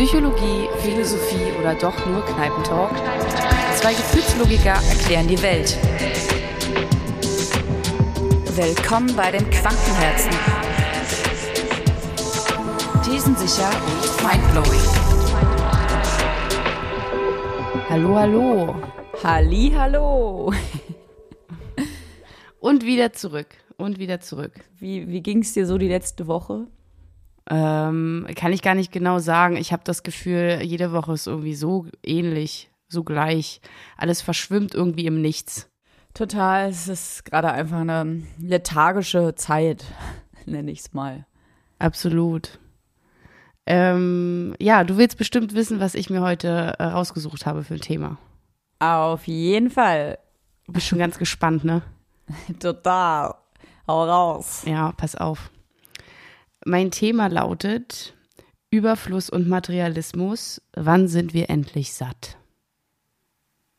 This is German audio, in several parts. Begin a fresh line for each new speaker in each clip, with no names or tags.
Psychologie, Philosophie oder doch nur Kneipentalk? Zwei Gefühlslogiker erklären die Welt. Willkommen bei den Quantenherzen. Thesensicher und mindblowing. Hallo, hallo.
Halli, hallo.
Und wieder zurück. Und wieder zurück.
Wie, wie ging es dir so die letzte Woche?
Ähm, kann ich gar nicht genau sagen. Ich habe das Gefühl, jede Woche ist irgendwie so ähnlich, so gleich. Alles verschwimmt irgendwie im Nichts.
Total, es ist gerade einfach eine lethargische Zeit, nenne ich es mal.
Absolut. Ähm, ja, du willst bestimmt wissen, was ich mir heute äh, rausgesucht habe für ein Thema.
Auf jeden Fall.
Du bist schon ganz gespannt, ne?
Total. Hau raus.
Ja, pass auf. Mein Thema lautet Überfluss und Materialismus. Wann sind wir endlich satt?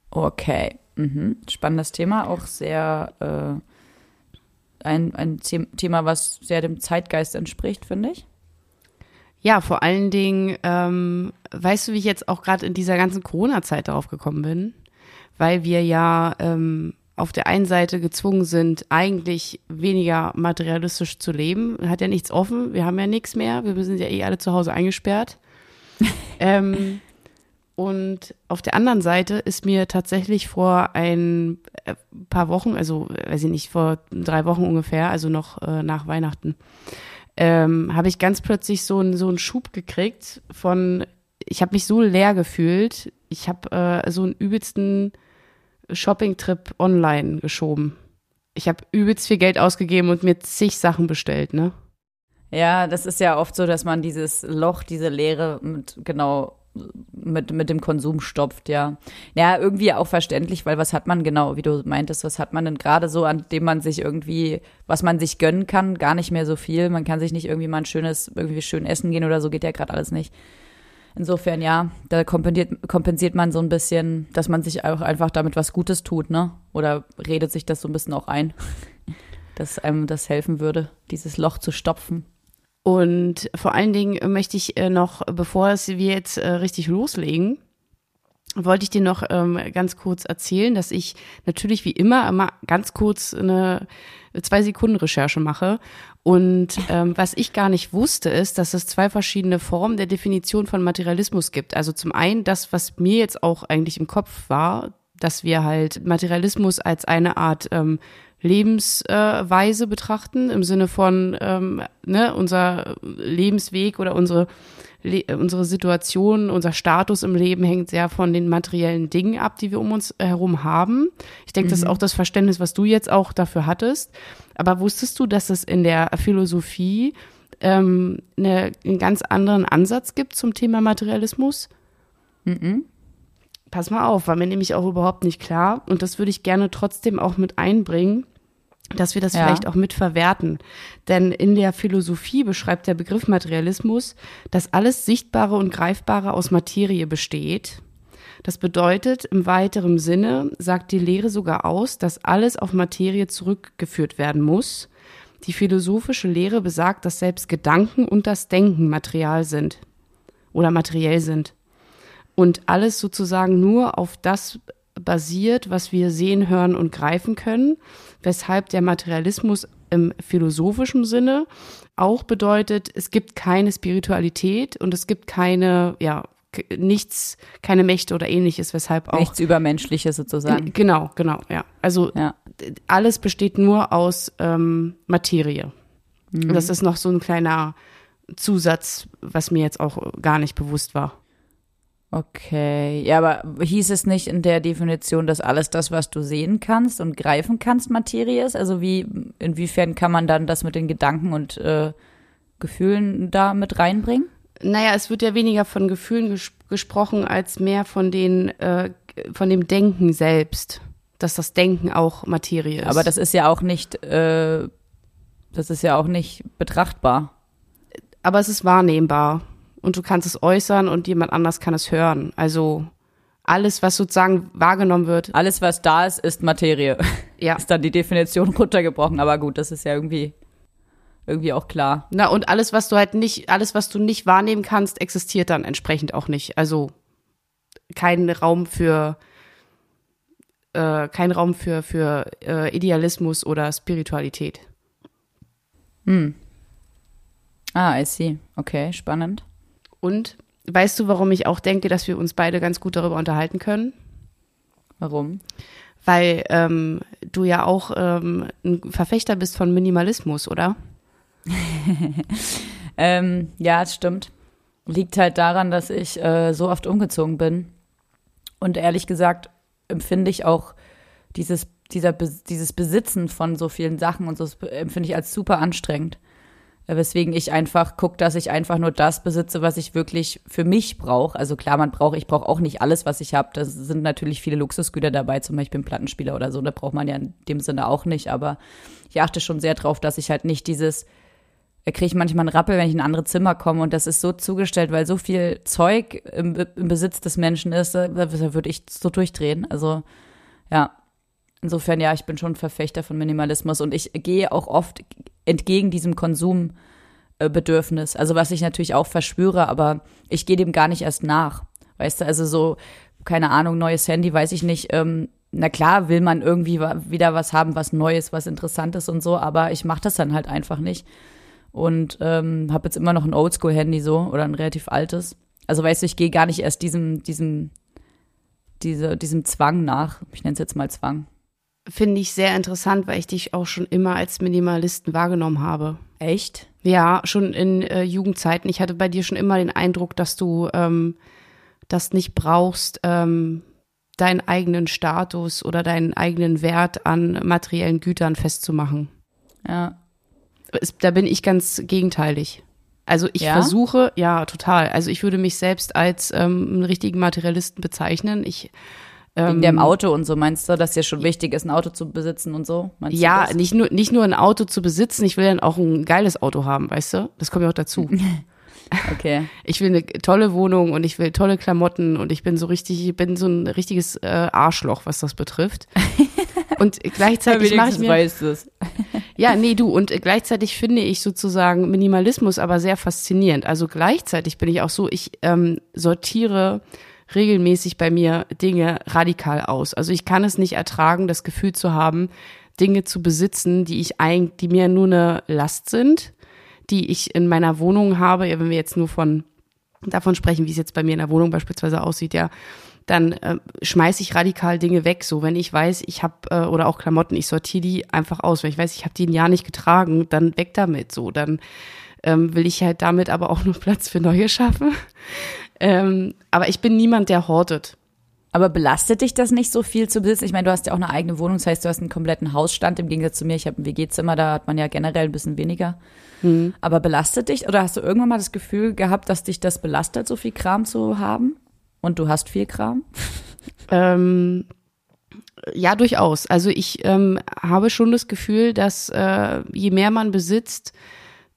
Okay. Mhm. Spannendes Thema, auch sehr äh, ein, ein Thema, was sehr dem Zeitgeist entspricht, finde ich.
Ja, vor allen Dingen, ähm, weißt du, wie ich jetzt auch gerade in dieser ganzen Corona-Zeit darauf gekommen bin? Weil wir ja ähm, auf der einen Seite gezwungen sind, eigentlich weniger materialistisch zu leben. Hat ja nichts offen, wir haben ja nichts mehr, wir sind ja eh alle zu Hause eingesperrt. ähm, und auf der anderen Seite ist mir tatsächlich vor ein äh, paar Wochen, also weiß ich nicht, vor drei Wochen ungefähr, also noch äh, nach Weihnachten, ähm, habe ich ganz plötzlich so, ein, so einen Schub gekriegt von, ich habe mich so leer gefühlt, ich habe äh, so einen übelsten Shopping-Trip online geschoben. Ich habe übelst viel Geld ausgegeben und mir zig Sachen bestellt, ne?
Ja, das ist ja oft so, dass man dieses Loch, diese Leere mit genau mit, mit dem Konsum stopft, ja. Ja, irgendwie auch verständlich, weil was hat man genau, wie du meintest, was hat man denn gerade so, an dem man sich irgendwie, was man sich gönnen kann, gar nicht mehr so viel. Man kann sich nicht irgendwie mal ein schönes, irgendwie schön essen gehen oder so, geht ja gerade alles nicht. Insofern ja, da kompensiert, kompensiert man so ein bisschen, dass man sich auch einfach damit was Gutes tut, ne? Oder redet sich das so ein bisschen auch ein, dass einem das helfen würde, dieses Loch zu stopfen.
Und vor allen Dingen möchte ich äh, noch, bevor wir jetzt äh, richtig loslegen, wollte ich dir noch ähm, ganz kurz erzählen, dass ich natürlich wie immer immer ganz kurz eine zwei Sekunden Recherche mache. Und ähm, was ich gar nicht wusste, ist, dass es zwei verschiedene Formen der Definition von Materialismus gibt. Also zum einen das, was mir jetzt auch eigentlich im Kopf war, dass wir halt Materialismus als eine Art ähm, Lebensweise betrachten, im Sinne von ähm, ne, unser Lebensweg oder unsere Le unsere Situation, unser Status im Leben hängt sehr von den materiellen Dingen ab, die wir um uns herum haben. Ich denke, mhm. das ist mhm. auch das Verständnis, was du jetzt auch dafür hattest. Aber wusstest du, dass es in der Philosophie ähm, eine, einen ganz anderen Ansatz gibt zum Thema Materialismus? Mhm. Pass mal auf, war mir nämlich auch überhaupt nicht klar. Und das würde ich gerne trotzdem auch mit einbringen, dass wir das ja. vielleicht auch mit verwerten. Denn in der Philosophie beschreibt der Begriff Materialismus, dass alles Sichtbare und Greifbare aus Materie besteht. Das bedeutet, im weiteren Sinne sagt die Lehre sogar aus, dass alles auf Materie zurückgeführt werden muss. Die philosophische Lehre besagt, dass selbst Gedanken und das Denken Material sind oder materiell sind. Und alles sozusagen nur auf das basiert, was wir sehen, hören und greifen können, weshalb der Materialismus im philosophischen Sinne auch bedeutet, es gibt keine Spiritualität und es gibt keine, ja, nichts, keine Mächte oder ähnliches, weshalb auch.
Nichts Übermenschliches sozusagen.
Genau, genau, ja. Also ja. alles besteht nur aus ähm, Materie. Mhm. Das ist noch so ein kleiner Zusatz, was mir jetzt auch gar nicht bewusst war.
Okay, ja, aber hieß es nicht in der Definition, dass alles das, was du sehen kannst und greifen kannst, Materie ist? Also wie, inwiefern kann man dann das mit den Gedanken und äh, Gefühlen da mit reinbringen?
Naja, es wird ja weniger von Gefühlen ges gesprochen, als mehr von den, äh, von dem Denken selbst. Dass das Denken auch Materie ist.
Aber das ist ja auch nicht, äh, das ist ja auch nicht betrachtbar.
Aber es ist wahrnehmbar und du kannst es äußern und jemand anders kann es hören. Also alles, was sozusagen wahrgenommen wird.
Alles, was da ist, ist Materie. Ja. ist dann die Definition runtergebrochen. Aber gut, das ist ja irgendwie, irgendwie auch klar.
Na, und alles, was du halt nicht, alles, was du nicht wahrnehmen kannst, existiert dann entsprechend auch nicht. Also kein Raum für äh, kein Raum für, für äh, Idealismus oder Spiritualität.
Hm. Ah, I see. Okay, spannend.
Und weißt du, warum ich auch denke, dass wir uns beide ganz gut darüber unterhalten können?
Warum?
Weil ähm, du ja auch ähm, ein Verfechter bist von Minimalismus, oder?
ähm, ja, es stimmt. Liegt halt daran, dass ich äh, so oft umgezogen bin. Und ehrlich gesagt empfinde ich auch dieses, dieser, dieses Besitzen von so vielen Sachen und so empfinde ich als super anstrengend. Äh, weswegen ich einfach gucke, dass ich einfach nur das besitze, was ich wirklich für mich brauche. Also klar, man braucht, ich brauche auch nicht alles, was ich habe. Da sind natürlich viele Luxusgüter dabei, zum Beispiel ein Plattenspieler oder so. Da braucht man ja in dem Sinne auch nicht. Aber ich achte schon sehr drauf, dass ich halt nicht dieses, da kriege ich manchmal einen Rappel, wenn ich in ein anderes Zimmer komme und das ist so zugestellt, weil so viel Zeug im, im Besitz des Menschen ist, da, da würde ich so durchdrehen. Also ja, insofern ja, ich bin schon Verfechter von Minimalismus und ich gehe auch oft entgegen diesem Konsumbedürfnis. Also was ich natürlich auch verspüre, aber ich gehe dem gar nicht erst nach. Weißt du, also so, keine Ahnung, neues Handy, weiß ich nicht. Ähm, na klar will man irgendwie wieder was haben, was Neues, was Interessantes und so, aber ich mache das dann halt einfach nicht und ähm, habe jetzt immer noch ein Oldschool-Handy so oder ein relativ altes. Also weißt du, ich gehe gar nicht erst diesem, diesem, diese, diesem Zwang nach. Ich nenne es jetzt mal Zwang.
Finde ich sehr interessant, weil ich dich auch schon immer als Minimalisten wahrgenommen habe.
Echt?
Ja, schon in äh, Jugendzeiten. Ich hatte bei dir schon immer den Eindruck, dass du ähm, das nicht brauchst, ähm, deinen eigenen Status oder deinen eigenen Wert an materiellen Gütern festzumachen.
Ja,
da bin ich ganz gegenteilig. Also ich
ja?
versuche, ja, total. Also ich würde mich selbst als ähm, einen richtigen Materialisten bezeichnen. Ich
Wegen dem Auto und so meinst du, dass dir schon wichtig ist, ein Auto zu besitzen und so? Meinst
ja, nicht nur, nicht nur ein Auto zu besitzen, ich will dann auch ein geiles Auto haben, weißt du? Das kommt ja auch dazu.
Okay.
Ich will eine tolle Wohnung und ich will tolle Klamotten und ich bin so richtig, ich bin so ein richtiges äh, Arschloch, was das betrifft. Und gleichzeitig mache ich mir.
Weißt es.
Ja, nee, du. Und gleichzeitig finde ich sozusagen Minimalismus aber sehr faszinierend. Also gleichzeitig bin ich auch so, ich ähm, sortiere regelmäßig bei mir Dinge radikal aus. Also ich kann es nicht ertragen, das Gefühl zu haben, Dinge zu besitzen, die ich eigentlich, die mir nur eine Last sind, die ich in meiner Wohnung habe. Ja, wenn wir jetzt nur von davon sprechen, wie es jetzt bei mir in der Wohnung beispielsweise aussieht, ja, dann äh, schmeiße ich radikal Dinge weg. So, wenn ich weiß, ich habe, äh, oder auch Klamotten, ich sortiere die einfach aus. Wenn ich weiß, ich habe die ein Jahr nicht getragen, dann weg damit. So, dann ähm, will ich halt damit aber auch nur Platz für neue schaffen. Ähm, aber ich bin niemand, der hortet.
Aber belastet dich das nicht so viel zu besitzen? Ich meine, du hast ja auch eine eigene Wohnung, das heißt, du hast einen kompletten Hausstand im Gegensatz zu mir. Ich habe ein WG-Zimmer, da hat man ja generell ein bisschen weniger. Mhm. Aber belastet dich oder hast du irgendwann mal das Gefühl gehabt, dass dich das belastet, so viel Kram zu haben? Und du hast viel Kram?
ähm, ja, durchaus. Also ich ähm, habe schon das Gefühl, dass äh, je mehr man besitzt,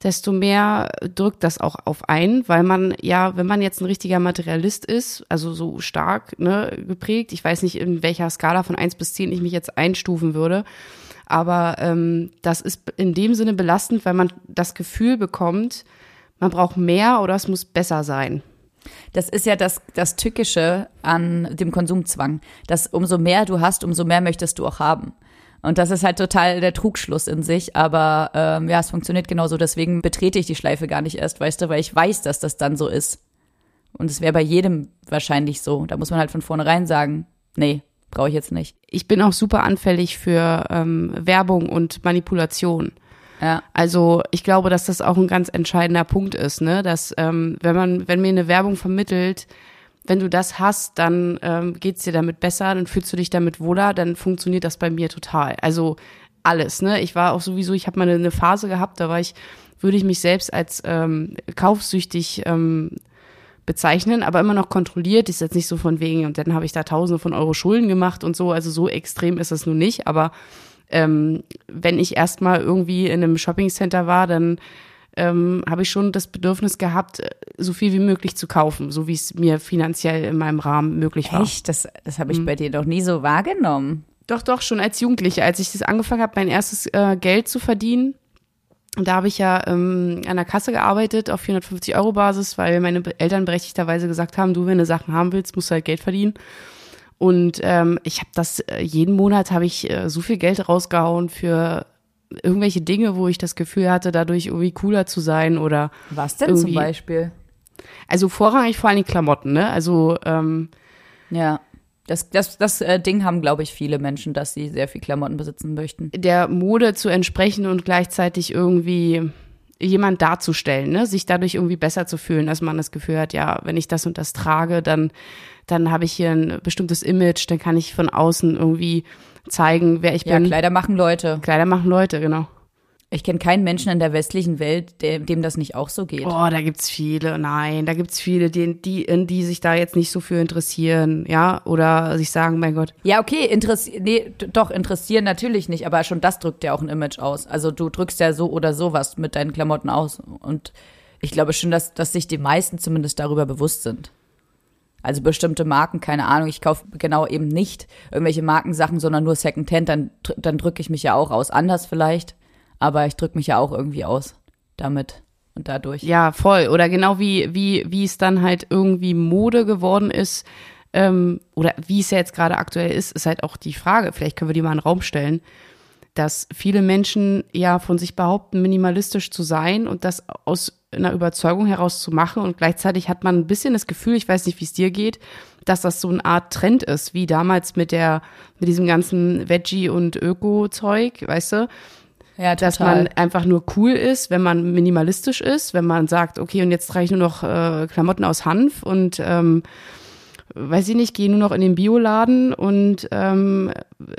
desto mehr drückt das auch auf ein, weil man ja, wenn man jetzt ein richtiger Materialist ist, also so stark ne, geprägt, ich weiß nicht, in welcher Skala von eins bis zehn ich mich jetzt einstufen würde, aber ähm, das ist in dem Sinne belastend, weil man das Gefühl bekommt, man braucht mehr oder es muss besser sein.
Das ist ja das, das Tückische an dem Konsumzwang, dass umso mehr du hast, umso mehr möchtest du auch haben. Und das ist halt total der Trugschluss in sich, aber ähm, ja, es funktioniert genauso. Deswegen betrete ich die Schleife gar nicht erst, weißt du, weil ich weiß, dass das dann so ist. Und es wäre bei jedem wahrscheinlich so. Da muss man halt von vornherein sagen, nee, brauche ich jetzt nicht.
Ich bin auch super anfällig für ähm, Werbung und Manipulation.
Ja.
Also ich glaube, dass das auch ein ganz entscheidender Punkt ist, ne? Dass ähm, wenn man, wenn mir eine Werbung vermittelt, wenn du das hast, dann ähm, geht's dir damit besser, dann fühlst du dich damit wohler, dann funktioniert das bei mir total. Also alles, ne? Ich war auch sowieso, ich habe mal eine Phase gehabt, da war ich, würde ich mich selbst als ähm, kaufsüchtig ähm, bezeichnen, aber immer noch kontrolliert. Ist jetzt nicht so von wegen, und dann habe ich da Tausende von Euro Schulden gemacht und so. Also so extrem ist es nun nicht, aber ähm, wenn ich erstmal irgendwie in einem Shoppingcenter war, dann ähm, habe ich schon das Bedürfnis gehabt, so viel wie möglich zu kaufen, so wie es mir finanziell in meinem Rahmen möglich war.
Echt? Das, das habe ich mhm. bei dir doch nie so wahrgenommen.
Doch, doch, schon als Jugendliche, als ich das angefangen habe, mein erstes äh, Geld zu verdienen, da habe ich ja ähm, an der Kasse gearbeitet auf 450 Euro Basis, weil meine Eltern berechtigterweise gesagt haben, du, wenn du Sachen haben willst, musst du halt Geld verdienen. Und ähm, ich habe das, äh, jeden Monat habe ich äh, so viel Geld rausgehauen für irgendwelche Dinge, wo ich das Gefühl hatte, dadurch irgendwie cooler zu sein oder.
Was denn zum Beispiel?
Also vorrangig vor allem die Klamotten, ne? Also ähm,
ja. Das, das, das äh, Ding haben, glaube ich, viele Menschen, dass sie sehr viel Klamotten besitzen möchten.
Der Mode zu entsprechen und gleichzeitig irgendwie jemand darzustellen, ne? sich dadurch irgendwie besser zu fühlen, dass man das Gefühl hat, ja, wenn ich das und das trage, dann, dann habe ich hier ein bestimmtes Image, dann kann ich von außen irgendwie zeigen, wer ich
ja,
bin.
Ja, Kleider machen Leute.
Kleider machen Leute, genau.
Ich kenne keinen Menschen in der westlichen Welt, dem, dem das nicht auch so geht.
Oh, da gibt's viele. Nein, da gibt's viele, die, die, die sich da jetzt nicht so für interessieren, ja, oder sich sagen, mein Gott.
Ja, okay, interessieren, nee, doch, interessieren natürlich nicht, aber schon das drückt ja auch ein Image aus. Also du drückst ja so oder sowas mit deinen Klamotten aus. Und ich glaube schon, dass, dass sich die meisten zumindest darüber bewusst sind. Also bestimmte Marken, keine Ahnung, ich kaufe genau eben nicht irgendwelche Markensachen, sondern nur Secondhand, dann, dann drücke ich mich ja auch aus. Anders vielleicht aber ich drücke mich ja auch irgendwie aus damit und dadurch.
Ja, voll. Oder genau wie, wie, wie es dann halt irgendwie Mode geworden ist, ähm, oder wie es ja jetzt gerade aktuell ist, ist halt auch die Frage, vielleicht können wir die mal in den Raum stellen, dass viele Menschen ja von sich behaupten, minimalistisch zu sein und das aus einer Überzeugung heraus zu machen und gleichzeitig hat man ein bisschen das Gefühl, ich weiß nicht, wie es dir geht, dass das so eine Art Trend ist, wie damals mit der, mit diesem ganzen Veggie- und Öko-Zeug, weißt du?
Ja, total.
Dass man einfach nur cool ist, wenn man minimalistisch ist, wenn man sagt, okay, und jetzt trage ich nur noch äh, Klamotten aus Hanf und ähm, weiß ich nicht, gehe nur noch in den Bioladen und ähm,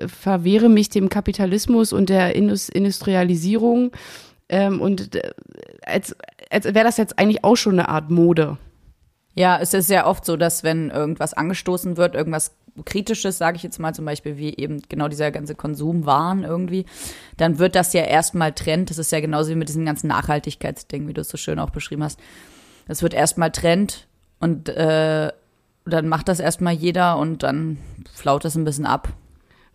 verwehre mich dem Kapitalismus und der Industrialisierung ähm, und äh, als, als wäre das jetzt eigentlich auch schon eine Art Mode.
Ja, es ist sehr oft so, dass wenn irgendwas angestoßen wird, irgendwas Kritisches, sage ich jetzt mal zum Beispiel, wie eben genau dieser ganze Konsumwahn irgendwie, dann wird das ja erstmal Trend. Das ist ja genauso wie mit diesem ganzen Nachhaltigkeitsding, wie du es so schön auch beschrieben hast. Das wird erstmal Trend und äh, dann macht das erstmal jeder und dann flaut das ein bisschen ab.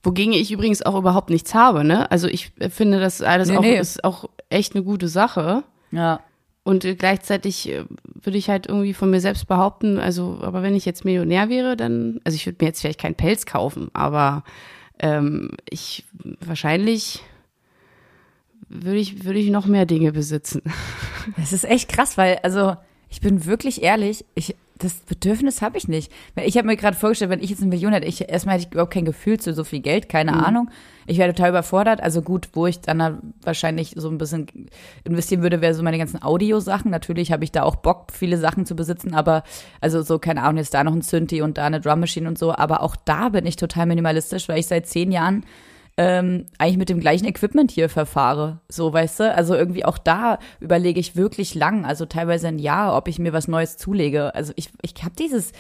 Wogegen ich übrigens auch überhaupt nichts habe, ne? Also ich finde, das alles nee, auch nee. ist auch echt eine gute Sache.
Ja.
Und gleichzeitig äh, würde ich halt irgendwie von mir selbst behaupten, also, aber wenn ich jetzt Millionär wäre, dann, also ich würde mir jetzt vielleicht keinen Pelz kaufen, aber ähm, ich wahrscheinlich würde ich, würde ich noch mehr Dinge besitzen.
Das ist echt krass, weil, also, ich bin wirklich ehrlich, ich, das Bedürfnis habe ich nicht. Ich habe mir gerade vorgestellt, wenn ich jetzt eine Million hätte, ich, erstmal hätte ich überhaupt kein Gefühl zu so viel Geld, keine mhm. Ahnung. Ich wäre total überfordert. Also gut, wo ich dann wahrscheinlich so ein bisschen investieren würde, wäre so meine ganzen Audiosachen. Natürlich habe ich da auch Bock, viele Sachen zu besitzen, aber also so, keine Ahnung, jetzt da noch ein Synthi und da eine Drum Machine und so. Aber auch da bin ich total minimalistisch, weil ich seit zehn Jahren ähm, eigentlich mit dem gleichen Equipment hier verfahre. So, weißt du? Also irgendwie auch da überlege ich wirklich lang, also teilweise ein Jahr, ob ich mir was Neues zulege. Also ich, ich habe dieses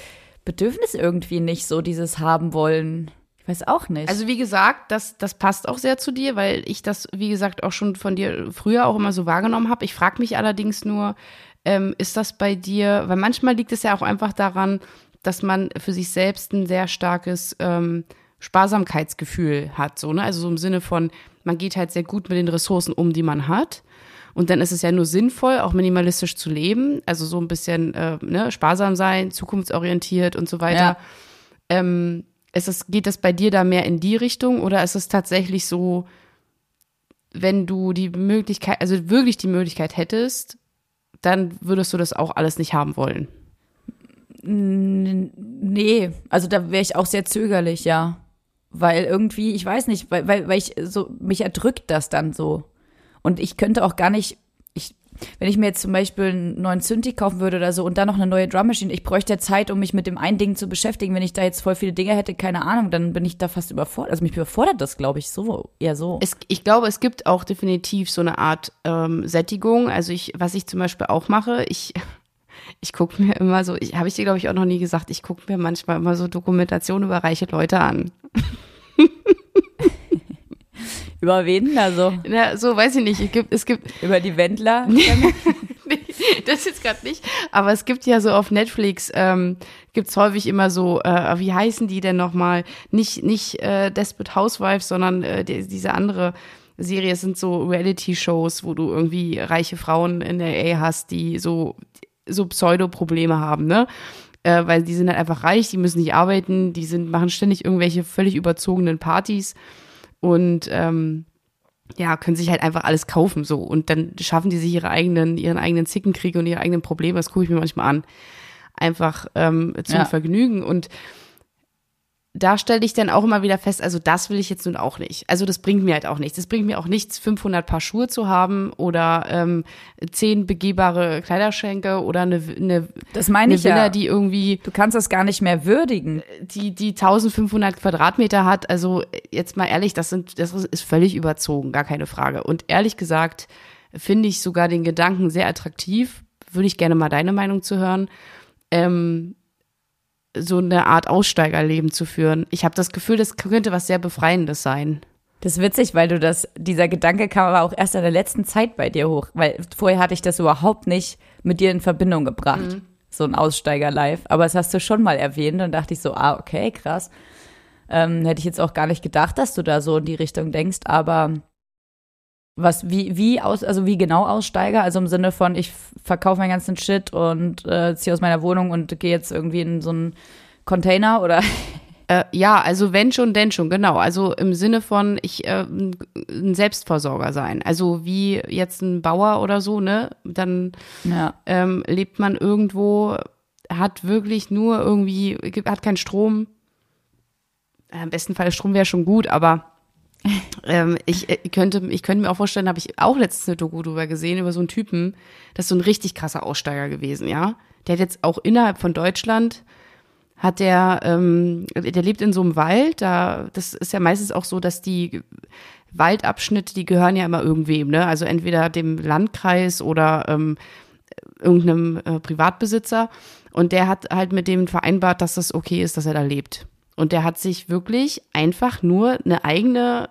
Bedürfnis irgendwie nicht, so dieses haben wollen. Ich weiß auch nicht.
Also wie gesagt, das, das passt auch sehr zu dir, weil ich das, wie gesagt, auch schon von dir früher auch immer so wahrgenommen habe. Ich frage mich allerdings nur, ähm, ist das bei dir, weil manchmal liegt es ja auch einfach daran, dass man für sich selbst ein sehr starkes ähm, Sparsamkeitsgefühl hat, so, ne? Also so im Sinne von, man geht halt sehr gut mit den Ressourcen um, die man hat. Und dann ist es ja nur sinnvoll, auch minimalistisch zu leben, also so ein bisschen äh, ne, sparsam sein, zukunftsorientiert und so weiter. Ja. Ähm, ist es, geht das bei dir da mehr in die Richtung oder ist es tatsächlich so, wenn du die Möglichkeit, also wirklich die Möglichkeit hättest, dann würdest du das auch alles nicht haben wollen?
Nee, also da wäre ich auch sehr zögerlich, ja weil irgendwie, ich weiß nicht, weil, weil, weil ich so, mich erdrückt das dann so. Und ich könnte auch gar nicht, ich, wenn ich mir jetzt zum Beispiel einen neuen Synthi kaufen würde oder so und dann noch eine neue Drum Machine, ich bräuchte Zeit, um mich mit dem einen Ding zu beschäftigen. Wenn ich da jetzt voll viele Dinge hätte, keine Ahnung, dann bin ich da fast überfordert. Also mich überfordert das, glaube ich, so, eher so.
Es, ich glaube, es gibt auch definitiv so eine Art ähm, Sättigung. Also ich, was ich zum Beispiel auch mache, ich ich gucke mir immer so, ich habe ich dir glaube ich auch noch nie gesagt, ich gucke mir manchmal immer so Dokumentationen über reiche Leute an.
über wen also?
Na, so weiß ich nicht. Es gibt, es gibt
über die Wendler.
das jetzt gerade nicht. Aber es gibt ja so auf Netflix ähm, gibt's häufig immer so, äh, wie heißen die denn nochmal? Nicht nicht äh, Desperate Housewives, sondern äh, die, diese andere Serie, es sind so Reality-Shows, wo du irgendwie reiche Frauen in der A hast, die so, so Pseudo-Probleme haben, ne? Äh, weil die sind halt einfach reich, die müssen nicht arbeiten, die sind, machen ständig irgendwelche völlig überzogenen Partys und ähm, ja, können sich halt einfach alles kaufen so. Und dann schaffen die sich ihre eigenen, ihren eigenen Zickenkriege und ihre eigenen Probleme, das gucke ich mir manchmal an. Einfach ähm, zum ja. Vergnügen. Und da stelle ich dann auch immer wieder fest, also das will ich jetzt nun auch nicht. Also das bringt mir halt auch nichts. Das bringt mir auch nichts, 500 Paar Schuhe zu haben oder ähm, zehn begehbare Kleiderschränke oder eine, eine,
das meine ich
Villa,
ja.
die irgendwie
du kannst das gar nicht mehr würdigen,
die die 1500 Quadratmeter hat. Also jetzt mal ehrlich, das sind das ist völlig überzogen, gar keine Frage. Und ehrlich gesagt finde ich sogar den Gedanken sehr attraktiv. Würde ich gerne mal deine Meinung zu hören. Ähm, so eine Art Aussteigerleben zu führen. Ich habe das Gefühl, das könnte was sehr Befreiendes sein.
Das ist witzig, weil du das, dieser Gedanke kam aber auch erst in der letzten Zeit bei dir hoch, weil vorher hatte ich das überhaupt nicht mit dir in Verbindung gebracht, mhm. so ein Aussteiger-Live. Aber das hast du schon mal erwähnt und dachte ich so, ah, okay, krass. Ähm, hätte ich jetzt auch gar nicht gedacht, dass du da so in die Richtung denkst, aber was, wie, wie aus, also wie genau Aussteiger? Also im Sinne von, ich verkaufe meinen ganzen Shit und äh, ziehe aus meiner Wohnung und gehe jetzt irgendwie in so einen Container oder?
Äh, ja, also wenn schon, denn schon, genau. Also im Sinne von, ich äh, ein Selbstversorger sein. Also wie jetzt ein Bauer oder so, ne? Dann ja. ähm, lebt man irgendwo, hat wirklich nur irgendwie, hat keinen Strom. Im besten Fall Strom wäre schon gut, aber ähm, ich, äh, könnte, ich könnte mir auch vorstellen, habe ich auch letztens eine Doku drüber gesehen, über so einen Typen, das ist so ein richtig krasser Aussteiger gewesen, ja. Der hat jetzt auch innerhalb von Deutschland, hat der, ähm, der lebt in so einem Wald, da, das ist ja meistens auch so, dass die Waldabschnitte, die gehören ja immer irgendwem, ne? Also entweder dem Landkreis oder ähm, irgendeinem äh, Privatbesitzer. Und der hat halt mit dem vereinbart, dass das okay ist, dass er da lebt. Und der hat sich wirklich einfach nur eine eigene,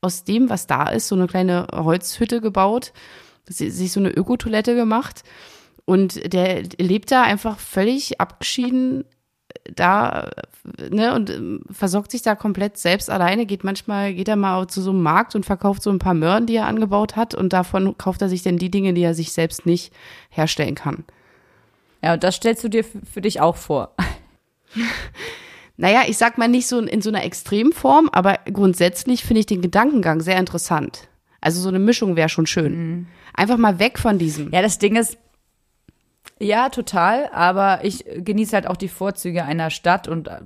aus dem, was da ist, so eine kleine Holzhütte gebaut, sich so eine Ökotoilette gemacht. Und der lebt da einfach völlig abgeschieden da, ne, und ähm, versorgt sich da komplett selbst alleine, geht manchmal, geht er mal zu so einem Markt und verkauft so ein paar Möhren, die er angebaut hat und davon kauft er sich dann die Dinge, die er sich selbst nicht herstellen kann.
Ja, und das stellst du dir für dich auch vor.
naja, ich sag mal nicht so in so einer Extremform, aber grundsätzlich finde ich den Gedankengang sehr interessant. Also so eine Mischung wäre schon schön. Mhm. Einfach mal weg von diesem.
Ja, das Ding ist, ja, total, aber ich genieße halt auch die Vorzüge einer Stadt und äh,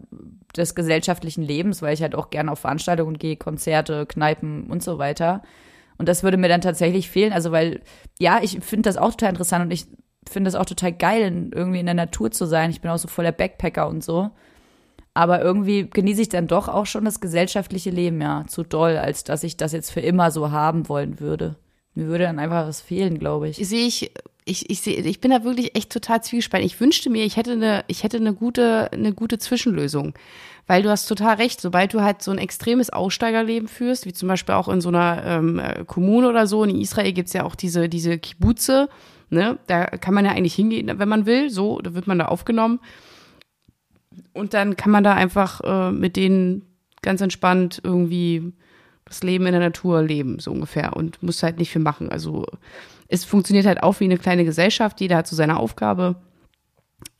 des gesellschaftlichen Lebens, weil ich halt auch gerne auf Veranstaltungen gehe, Konzerte, Kneipen und so weiter. Und das würde mir dann tatsächlich fehlen. Also, weil, ja, ich finde das auch total interessant und ich finde es auch total geil, irgendwie in der Natur zu sein. Ich bin auch so voller Backpacker und so. Aber irgendwie genieße ich dann doch auch schon das gesellschaftliche Leben, ja, zu doll, als dass ich das jetzt für immer so haben wollen würde. Mir würde dann einfach was fehlen, glaube ich.
Sehe ich, ich, ich sehe, ich bin da wirklich echt total zwiespalten. Ich wünschte mir, ich hätte eine, ich hätte eine gute, eine gute Zwischenlösung. Weil du hast total recht, sobald du halt so ein extremes Aussteigerleben führst, wie zum Beispiel auch in so einer ähm, Kommune oder so, in Israel gibt's ja auch diese, diese Kibbuze, ne? Da kann man ja eigentlich hingehen, wenn man will, so, da wird man da aufgenommen. Und dann kann man da einfach äh, mit denen ganz entspannt irgendwie das Leben in der Natur leben, so ungefähr. Und muss halt nicht viel machen. Also es funktioniert halt auch wie eine kleine Gesellschaft, jeder hat so seine Aufgabe.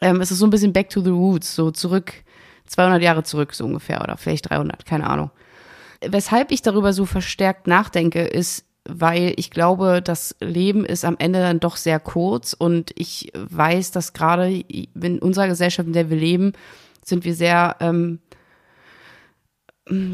Ähm, es ist so ein bisschen back to the roots, so zurück, 200 Jahre zurück, so ungefähr, oder vielleicht 300, keine Ahnung. Weshalb ich darüber so verstärkt nachdenke, ist, weil ich glaube, das Leben ist am Ende dann doch sehr kurz und ich weiß, dass gerade in unserer Gesellschaft, in der wir leben, sind wir sehr ähm,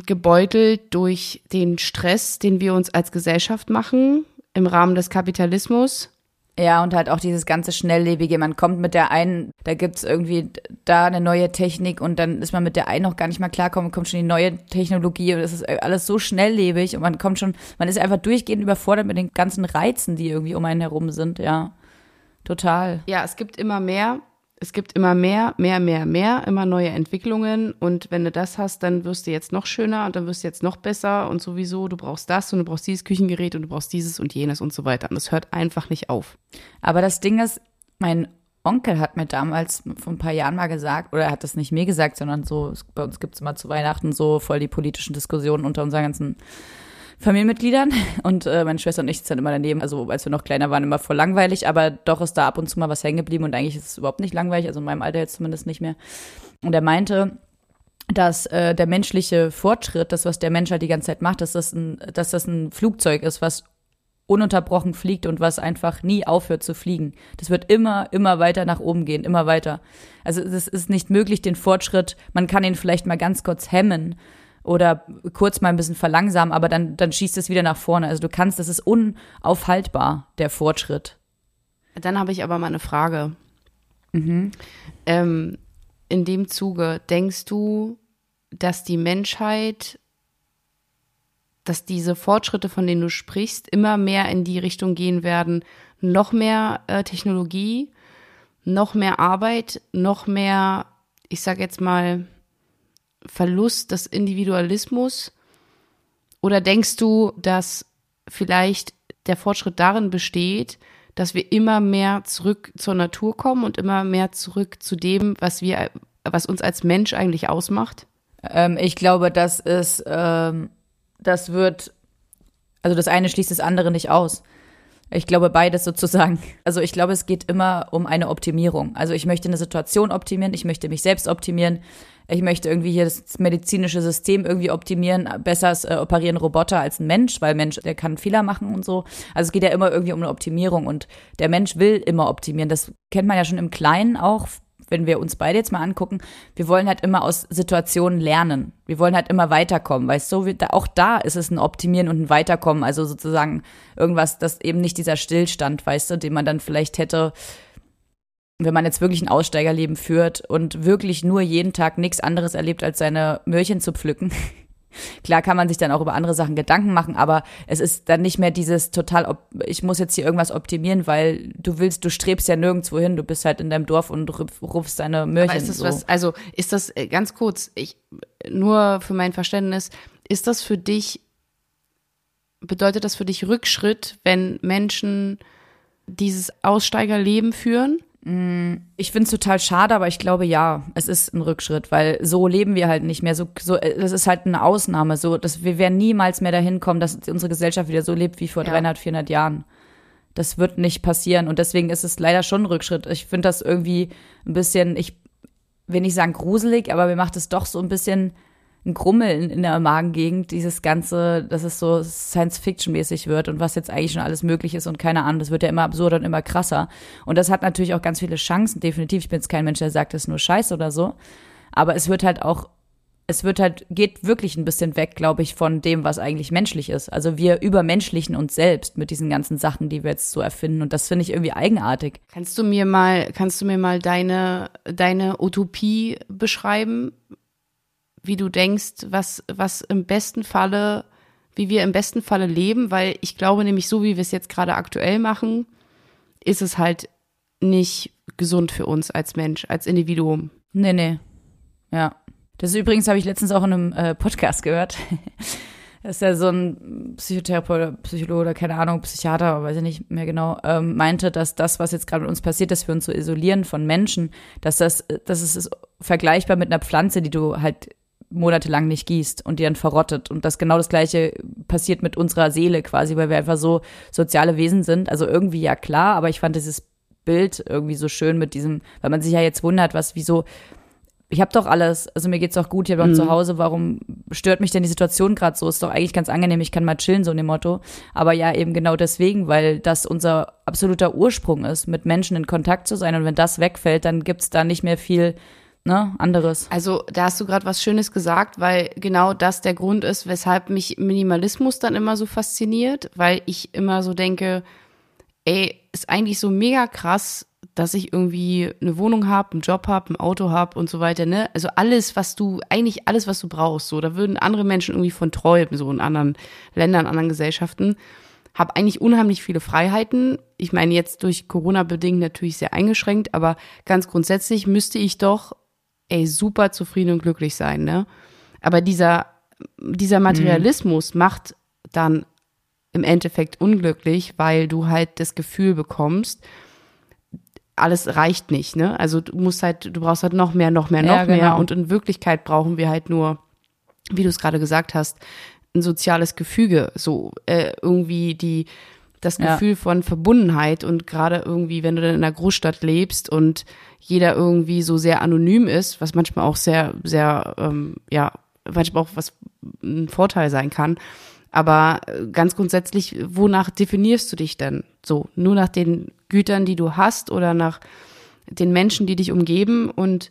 gebeutelt durch den Stress, den wir uns als Gesellschaft machen im Rahmen des Kapitalismus.
Ja, und halt auch dieses ganze Schnelllebige. Man kommt mit der einen, da gibt's irgendwie da eine neue Technik und dann ist man mit der einen noch gar nicht mal klarkommen, kommt schon die neue Technologie und es ist alles so schnelllebig und man kommt schon, man ist einfach durchgehend überfordert mit den ganzen Reizen, die irgendwie um einen herum sind, ja. Total.
Ja, es gibt immer mehr es gibt immer mehr, mehr, mehr, mehr, immer neue Entwicklungen. Und wenn du das hast, dann wirst du jetzt noch schöner und dann wirst du jetzt noch besser und sowieso, du brauchst das und du brauchst dieses Küchengerät und du brauchst dieses und jenes und so weiter. Und es hört einfach nicht auf.
Aber das Ding ist, mein Onkel hat mir damals vor ein paar Jahren mal gesagt, oder er hat das nicht mir gesagt, sondern so, bei uns gibt es immer zu Weihnachten so voll die politischen Diskussionen unter unseren ganzen Familienmitgliedern. Und äh, meine Schwester und ich sind immer daneben, also als wir noch kleiner waren, immer voll langweilig, aber doch ist da ab und zu mal was hängen geblieben. Und eigentlich ist es überhaupt nicht langweilig, also in meinem Alter jetzt zumindest nicht mehr. Und er meinte, dass äh, der menschliche Fortschritt, das, was der Mensch halt die ganze Zeit macht, dass das ein, dass das ein Flugzeug ist, was ununterbrochen fliegt und was einfach nie aufhört zu fliegen. Das wird immer, immer weiter nach oben gehen, immer weiter. Also es ist nicht möglich, den Fortschritt, man kann ihn vielleicht mal ganz kurz hemmen oder kurz mal ein bisschen verlangsamen, aber dann, dann schießt es wieder nach vorne. Also du kannst, das ist unaufhaltbar, der Fortschritt.
Dann habe ich aber mal eine Frage.
Mhm.
Ähm, in dem Zuge, denkst du, dass die Menschheit dass diese Fortschritte, von denen du sprichst, immer mehr in die Richtung gehen werden, noch mehr äh, Technologie, noch mehr Arbeit, noch mehr, ich sage jetzt mal, Verlust des Individualismus? Oder denkst du, dass vielleicht der Fortschritt darin besteht, dass wir immer mehr zurück zur Natur kommen und immer mehr zurück zu dem, was wir, was uns als Mensch eigentlich ausmacht?
Ähm, ich glaube, das ist ähm, das wird, also das eine schließt das andere nicht aus. Ich glaube beides sozusagen. Also ich glaube, es geht immer um eine Optimierung. Also ich möchte eine Situation optimieren, ich möchte mich selbst optimieren, ich möchte irgendwie hier das medizinische System irgendwie optimieren. Besser äh, operieren Roboter als ein Mensch, weil Mensch, der kann Fehler machen und so. Also es geht ja immer irgendwie um eine Optimierung und der Mensch will immer optimieren. Das kennt man ja schon im Kleinen auch wenn wir uns beide jetzt mal angucken, wir wollen halt immer aus Situationen lernen. Wir wollen halt immer weiterkommen, weißt du? Auch da ist es ein Optimieren und ein Weiterkommen. Also sozusagen irgendwas, das eben nicht dieser Stillstand, weißt du, den man dann vielleicht hätte, wenn man jetzt wirklich ein Aussteigerleben führt und wirklich nur jeden Tag nichts anderes erlebt, als seine Möhrchen zu pflücken. Klar kann man sich dann auch über andere Sachen Gedanken machen, aber es ist dann nicht mehr dieses total, ich muss jetzt hier irgendwas optimieren, weil du willst, du strebst ja nirgendwo hin, du bist halt in deinem Dorf und rufst deine Möhrchen. Aber
ist das so. was, also ist das äh, ganz kurz, ich, nur für mein Verständnis, ist das für dich, bedeutet das für dich Rückschritt, wenn Menschen dieses Aussteigerleben führen?
Ich finde es total schade, aber ich glaube ja, es ist ein Rückschritt, weil so leben wir halt nicht mehr. So, so das ist halt eine Ausnahme. So, dass wir werden niemals mehr dahin kommen, dass unsere Gesellschaft wieder so lebt wie vor ja. 300, 400 Jahren. Das wird nicht passieren und deswegen ist es leider schon ein Rückschritt. Ich finde das irgendwie ein bisschen, ich will nicht sagen gruselig, aber mir macht es doch so ein bisschen ein Grummeln in der Magengegend, dieses Ganze, dass es so Science-Fiction-mäßig wird und was jetzt eigentlich schon alles möglich ist und keine Ahnung, das wird ja immer absurder und immer krasser. Und das hat natürlich auch ganz viele Chancen, definitiv. Ich bin jetzt kein Mensch, der sagt, das ist nur Scheiß oder so. Aber es wird halt auch, es wird halt, geht wirklich ein bisschen weg, glaube ich, von dem, was eigentlich menschlich ist. Also wir übermenschlichen uns selbst mit diesen ganzen Sachen, die wir jetzt so erfinden. Und das finde ich irgendwie eigenartig.
Kannst du mir mal, kannst du mir mal deine, deine Utopie beschreiben? Wie du denkst, was, was im besten Falle, wie wir im besten Falle leben, weil ich glaube nämlich, so wie wir es jetzt gerade aktuell machen, ist es halt nicht gesund für uns als Mensch, als Individuum.
Nee, nee. Ja. Das ist übrigens, habe ich letztens auch in einem äh, Podcast gehört. Das ist ja so ein Psychotherapeut, Psychologe oder keine Ahnung, Psychiater, weiß ich nicht mehr genau, ähm, meinte, dass das, was jetzt gerade mit uns passiert, dass wir uns so isolieren von Menschen, dass das, das ist vergleichbar mit einer Pflanze, die du halt monatelang nicht gießt und die dann verrottet. Und das genau das gleiche passiert mit unserer Seele quasi, weil wir einfach so soziale Wesen sind. Also irgendwie ja klar, aber ich fand dieses Bild irgendwie so schön mit diesem, weil man sich ja jetzt wundert, was, wieso, ich habe doch alles, also mir geht's doch gut, ich habe doch mhm. zu Hause, warum stört mich denn die Situation gerade so? Ist doch eigentlich ganz angenehm, ich kann mal chillen, so in dem Motto. Aber ja, eben genau deswegen, weil das unser absoluter Ursprung ist, mit Menschen in Kontakt zu sein. Und wenn das wegfällt, dann gibt's da nicht mehr viel ne, anderes.
Also da hast du gerade was Schönes gesagt, weil genau das der Grund ist, weshalb mich Minimalismus dann immer so fasziniert, weil ich immer so denke, ey, ist eigentlich so mega krass, dass ich irgendwie eine Wohnung habe, einen Job habe, ein Auto habe und so weiter, ne? Also alles, was du, eigentlich alles, was du brauchst, so, da würden andere Menschen irgendwie von träumen, so in anderen Ländern, anderen Gesellschaften. Habe eigentlich unheimlich viele Freiheiten. Ich meine, jetzt durch Corona bedingt natürlich sehr eingeschränkt, aber ganz grundsätzlich müsste ich doch ey, super zufrieden und glücklich sein, ne? Aber dieser, dieser Materialismus mhm. macht dann im Endeffekt unglücklich, weil du halt das Gefühl bekommst, alles reicht nicht, ne? Also du musst halt, du brauchst halt noch mehr, noch mehr, noch ja, genau. mehr. Und in Wirklichkeit brauchen wir halt nur, wie du es gerade gesagt hast, ein soziales Gefüge, so äh, irgendwie die das Gefühl ja. von Verbundenheit und gerade irgendwie, wenn du dann in einer Großstadt lebst und jeder irgendwie so sehr anonym ist, was manchmal auch sehr, sehr, ähm, ja, manchmal auch was ein Vorteil sein kann. Aber äh, ganz grundsätzlich, wonach definierst du dich denn? So, nur nach den Gütern, die du hast oder nach den Menschen, die dich umgeben und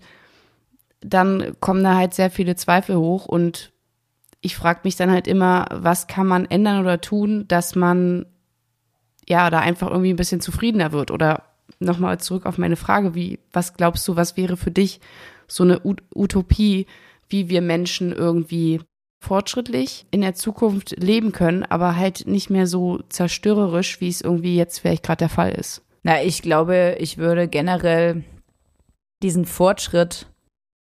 dann kommen da halt sehr viele Zweifel hoch und ich frage mich dann halt immer, was kann man ändern oder tun, dass man ja da einfach irgendwie ein bisschen zufriedener wird oder nochmal zurück auf meine Frage, wie was glaubst du, was wäre für dich so eine Utopie, wie wir Menschen irgendwie fortschrittlich in der Zukunft leben können, aber halt nicht mehr so zerstörerisch, wie es irgendwie jetzt vielleicht gerade der Fall ist.
Na, ich glaube, ich würde generell diesen Fortschritt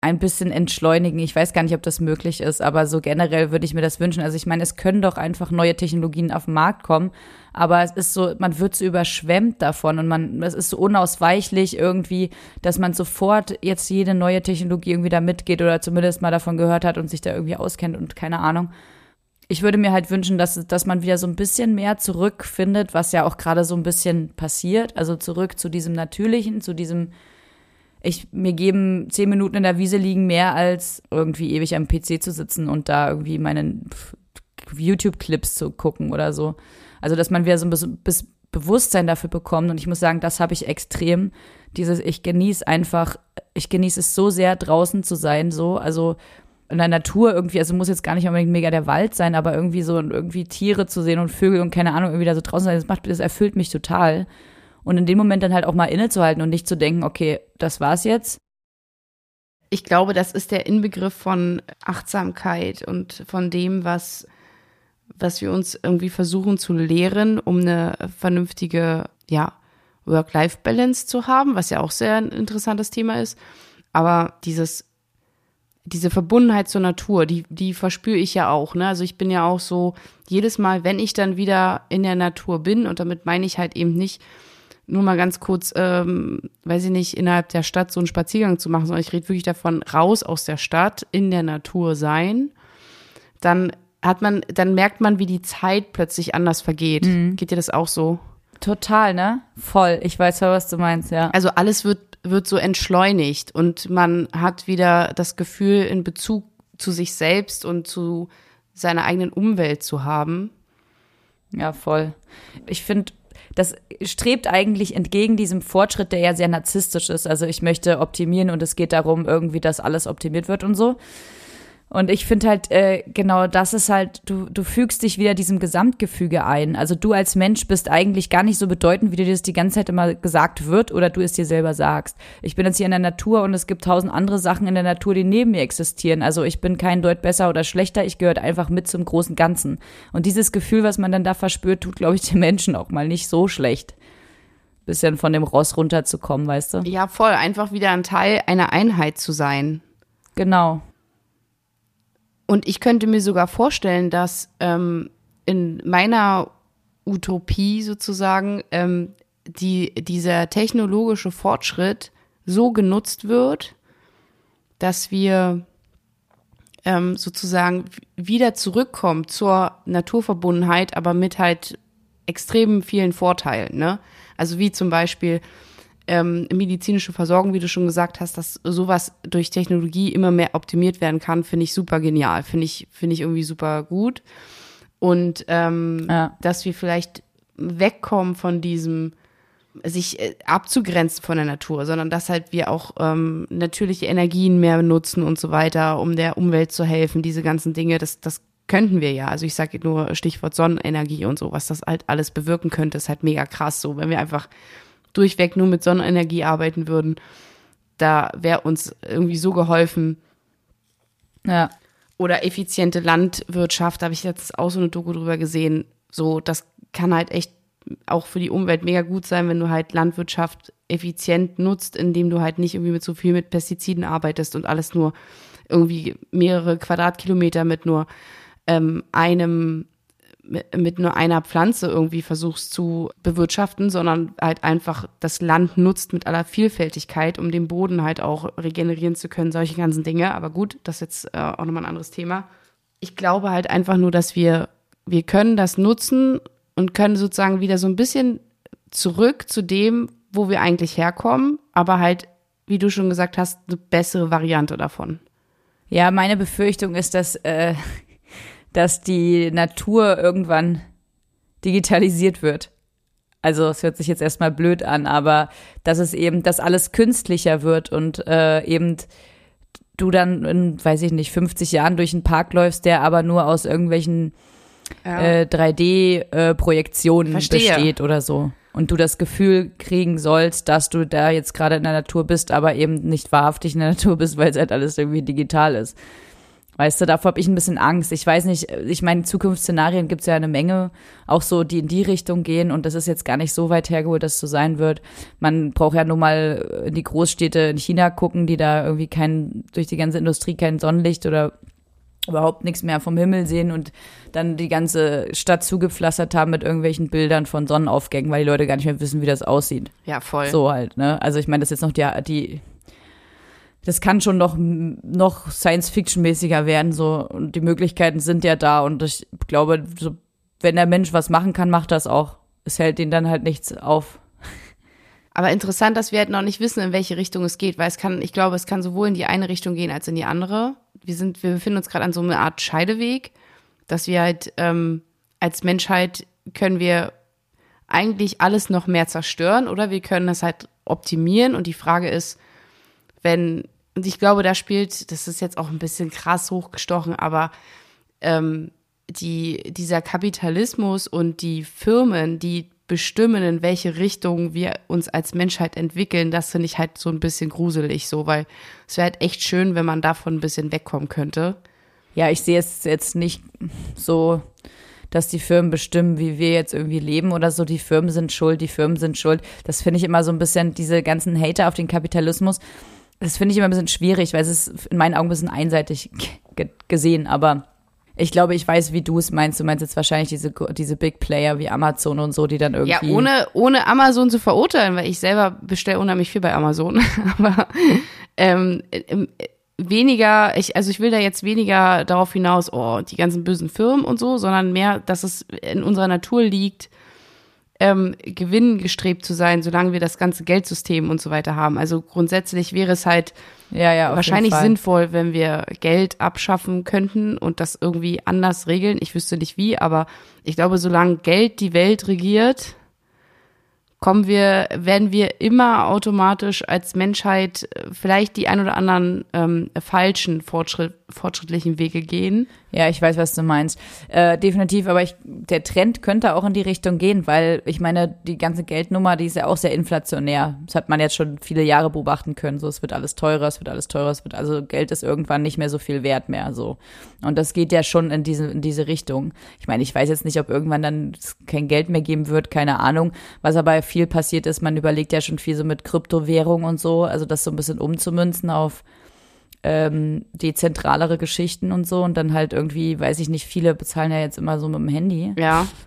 ein bisschen entschleunigen. Ich weiß gar nicht, ob das möglich ist, aber so generell würde ich mir das wünschen. Also ich meine, es können doch einfach neue Technologien auf den Markt kommen, aber es ist so, man wird so überschwemmt davon und man, es ist so unausweichlich irgendwie, dass man sofort jetzt jede neue Technologie irgendwie da mitgeht oder zumindest mal davon gehört hat und sich da irgendwie auskennt und keine Ahnung. Ich würde mir halt wünschen, dass, dass man wieder so ein bisschen mehr zurückfindet, was ja auch gerade so ein bisschen passiert. Also zurück zu diesem Natürlichen, zu diesem ich mir geben zehn Minuten in der Wiese liegen mehr als irgendwie ewig am PC zu sitzen und da irgendwie meinen YouTube-Clips zu gucken oder so. Also dass man wieder so ein bisschen Bewusstsein dafür bekommt und ich muss sagen, das habe ich extrem. Dieses, ich genieße einfach, ich genieße es so sehr, draußen zu sein, so, also in der Natur irgendwie, also muss jetzt gar nicht unbedingt mega der Wald sein, aber irgendwie so irgendwie Tiere zu sehen und Vögel und keine Ahnung, irgendwie da so draußen sein, das macht, das erfüllt mich total. Und in dem Moment dann halt auch mal innezuhalten und nicht zu denken, okay, das war's jetzt.
Ich glaube, das ist der Inbegriff von Achtsamkeit und von dem, was, was wir uns irgendwie versuchen zu lehren, um eine vernünftige, ja, Work-Life-Balance zu haben, was ja auch sehr ein interessantes Thema ist. Aber dieses, diese Verbundenheit zur Natur, die, die verspüre ich ja auch. Ne? Also ich bin ja auch so, jedes Mal, wenn ich dann wieder in der Natur bin, und damit meine ich halt eben nicht, nur mal ganz kurz, ähm, weiß ich nicht, innerhalb der Stadt so einen Spaziergang zu machen, sondern ich rede wirklich davon, raus aus der Stadt, in der Natur sein, dann hat man, dann merkt man, wie die Zeit plötzlich anders vergeht. Mhm. Geht dir das auch so?
Total, ne? Voll. Ich weiß ja, was du meinst, ja.
Also alles wird, wird so entschleunigt und man hat wieder das Gefühl, in Bezug zu sich selbst und zu seiner eigenen Umwelt zu haben.
Ja, voll. Ich finde, das strebt eigentlich entgegen diesem Fortschritt, der ja sehr narzisstisch ist. Also ich möchte optimieren und es geht darum, irgendwie, dass alles optimiert wird und so. Und ich finde halt, äh, genau das ist halt, du, du fügst dich wieder diesem Gesamtgefüge ein. Also du als Mensch bist eigentlich gar nicht so bedeutend, wie dir das die ganze Zeit immer gesagt wird oder du es dir selber sagst. Ich bin jetzt hier in der Natur und es gibt tausend andere Sachen in der Natur, die neben mir existieren. Also ich bin kein Deut besser oder schlechter, ich gehöre einfach mit zum großen Ganzen. Und dieses Gefühl, was man dann da verspürt, tut, glaube ich, den Menschen auch mal nicht so schlecht bisschen von dem Ross runterzukommen, weißt du?
Ja, voll. Einfach wieder ein Teil einer Einheit zu sein.
Genau.
Und ich könnte mir sogar vorstellen, dass ähm, in meiner Utopie sozusagen ähm, die, dieser technologische Fortschritt so genutzt wird, dass wir ähm, sozusagen wieder zurückkommen zur Naturverbundenheit, aber mit halt extrem vielen Vorteilen. Ne? Also wie zum Beispiel ähm, medizinische Versorgung, wie du schon gesagt hast, dass sowas durch Technologie immer mehr optimiert werden kann, finde ich super genial, finde ich, finde ich irgendwie super gut. Und ähm, ja. dass wir vielleicht wegkommen von diesem sich äh, abzugrenzen von der Natur, sondern dass halt wir auch ähm, natürliche Energien mehr nutzen und so weiter, um der Umwelt zu helfen, diese ganzen Dinge, das, das könnten wir ja. Also ich sage nur Stichwort Sonnenenergie und so, was das halt alles bewirken könnte, ist halt mega krass so, wenn wir einfach durchweg nur mit Sonnenenergie arbeiten würden, da wäre uns irgendwie so geholfen. Ja. Oder effiziente Landwirtschaft, da habe ich jetzt auch so eine Doku drüber gesehen. So, das kann halt echt auch für die Umwelt mega gut sein, wenn du halt Landwirtschaft effizient nutzt, indem du halt nicht irgendwie mit so viel mit Pestiziden arbeitest und alles nur irgendwie mehrere Quadratkilometer mit nur ähm, einem mit nur einer Pflanze irgendwie versuchst zu bewirtschaften, sondern halt einfach das Land nutzt mit aller Vielfältigkeit, um den Boden halt auch regenerieren zu können, solche ganzen Dinge. Aber gut, das ist jetzt äh, auch nochmal ein anderes Thema. ich glaube halt einfach nur, dass wir, wir können das nutzen und können sozusagen wieder so ein bisschen zurück zu dem, wo wir eigentlich herkommen, aber halt, wie du schon gesagt hast, eine bessere Variante davon.
Ja, meine Befürchtung ist, dass, äh, dass die Natur irgendwann digitalisiert wird. Also es hört sich jetzt erstmal blöd an, aber dass es eben, dass alles künstlicher wird und äh, eben du dann in, weiß ich nicht, 50 Jahren durch einen Park läufst, der aber nur aus irgendwelchen ja. äh, 3D-Projektionen äh, besteht oder so. Und du das Gefühl kriegen sollst, dass du da jetzt gerade in der Natur bist, aber eben nicht wahrhaftig in der Natur bist, weil es halt alles irgendwie digital ist. Weißt du, davor habe ich ein bisschen Angst. Ich weiß nicht, ich meine, Zukunftsszenarien gibt es ja eine Menge, auch so, die in die Richtung gehen und das ist jetzt gar nicht so weit hergeholt, dass es so sein wird. Man braucht ja nur mal in die Großstädte in China gucken, die da irgendwie kein, durch die ganze Industrie kein Sonnenlicht oder überhaupt nichts mehr vom Himmel sehen und dann die ganze Stadt zugepflastert haben mit irgendwelchen Bildern von Sonnenaufgängen, weil die Leute gar nicht mehr wissen, wie das aussieht.
Ja, voll.
So halt, ne? Also ich meine, das ist jetzt noch die, die das kann schon noch, noch Science-Fiction-mäßiger werden, so. Und die Möglichkeiten sind ja da. Und ich glaube, so, wenn der Mensch was machen kann, macht das auch. Es hält ihn dann halt nichts auf.
Aber interessant, dass wir halt noch nicht wissen, in welche Richtung es geht, weil es kann, ich glaube, es kann sowohl in die eine Richtung gehen als in die andere. Wir sind, wir befinden uns gerade an so einer Art Scheideweg, dass wir halt ähm, als Menschheit können wir eigentlich alles noch mehr zerstören oder wir können das halt optimieren. Und die Frage ist, wenn, und ich glaube, da spielt, das ist jetzt auch ein bisschen krass hochgestochen, aber ähm, die, dieser Kapitalismus und die Firmen, die bestimmen, in welche Richtung wir uns als Menschheit entwickeln, das finde ich halt so ein bisschen gruselig so, weil es wäre halt echt schön, wenn man davon ein bisschen wegkommen könnte.
Ja, ich sehe es jetzt nicht so, dass die Firmen bestimmen, wie wir jetzt irgendwie leben oder so. Die Firmen sind schuld, die Firmen sind schuld. Das finde ich immer so ein bisschen, diese ganzen Hater auf den Kapitalismus das finde ich immer ein bisschen schwierig, weil es ist in meinen Augen ein bisschen einseitig gesehen, aber ich glaube, ich weiß, wie du es meinst. Du meinst jetzt wahrscheinlich diese, diese Big Player wie Amazon und so, die dann irgendwie.
Ja, ohne, ohne Amazon zu verurteilen, weil ich selber bestelle unheimlich viel bei Amazon. Aber ähm, weniger, ich, also ich will da jetzt weniger darauf hinaus, oh, die ganzen bösen Firmen und so, sondern mehr, dass es in unserer Natur liegt, ähm, gewinnengestrebt zu sein, solange wir das ganze Geldsystem und so weiter haben. Also grundsätzlich wäre es halt ja, ja, wahrscheinlich sinnvoll, wenn wir Geld abschaffen könnten und das irgendwie anders regeln. Ich wüsste nicht wie, aber ich glaube, solange Geld die Welt regiert, kommen wir, werden wir immer automatisch als Menschheit äh, vielleicht die ein oder anderen ähm, falschen Fortschritt, fortschrittlichen Wege gehen.
Ja, ich weiß, was du meinst. Äh, definitiv, aber ich, der Trend könnte auch in die Richtung gehen, weil ich meine, die ganze Geldnummer, die ist ja auch sehr inflationär. Das hat man jetzt schon viele Jahre beobachten können. So, es wird alles teurer, es wird alles teurer, es wird, also Geld ist irgendwann nicht mehr so viel wert mehr, so. Und das geht ja schon in diese, in diese Richtung. Ich meine, ich weiß jetzt nicht, ob irgendwann dann kein Geld mehr geben wird, keine Ahnung. Was aber viel passiert ist, man überlegt ja schon viel so mit Kryptowährung und so, also das so ein bisschen umzumünzen auf, ähm, dezentralere Geschichten und so und dann halt irgendwie, weiß ich nicht, viele bezahlen ja jetzt immer so mit dem Handy.
Ja.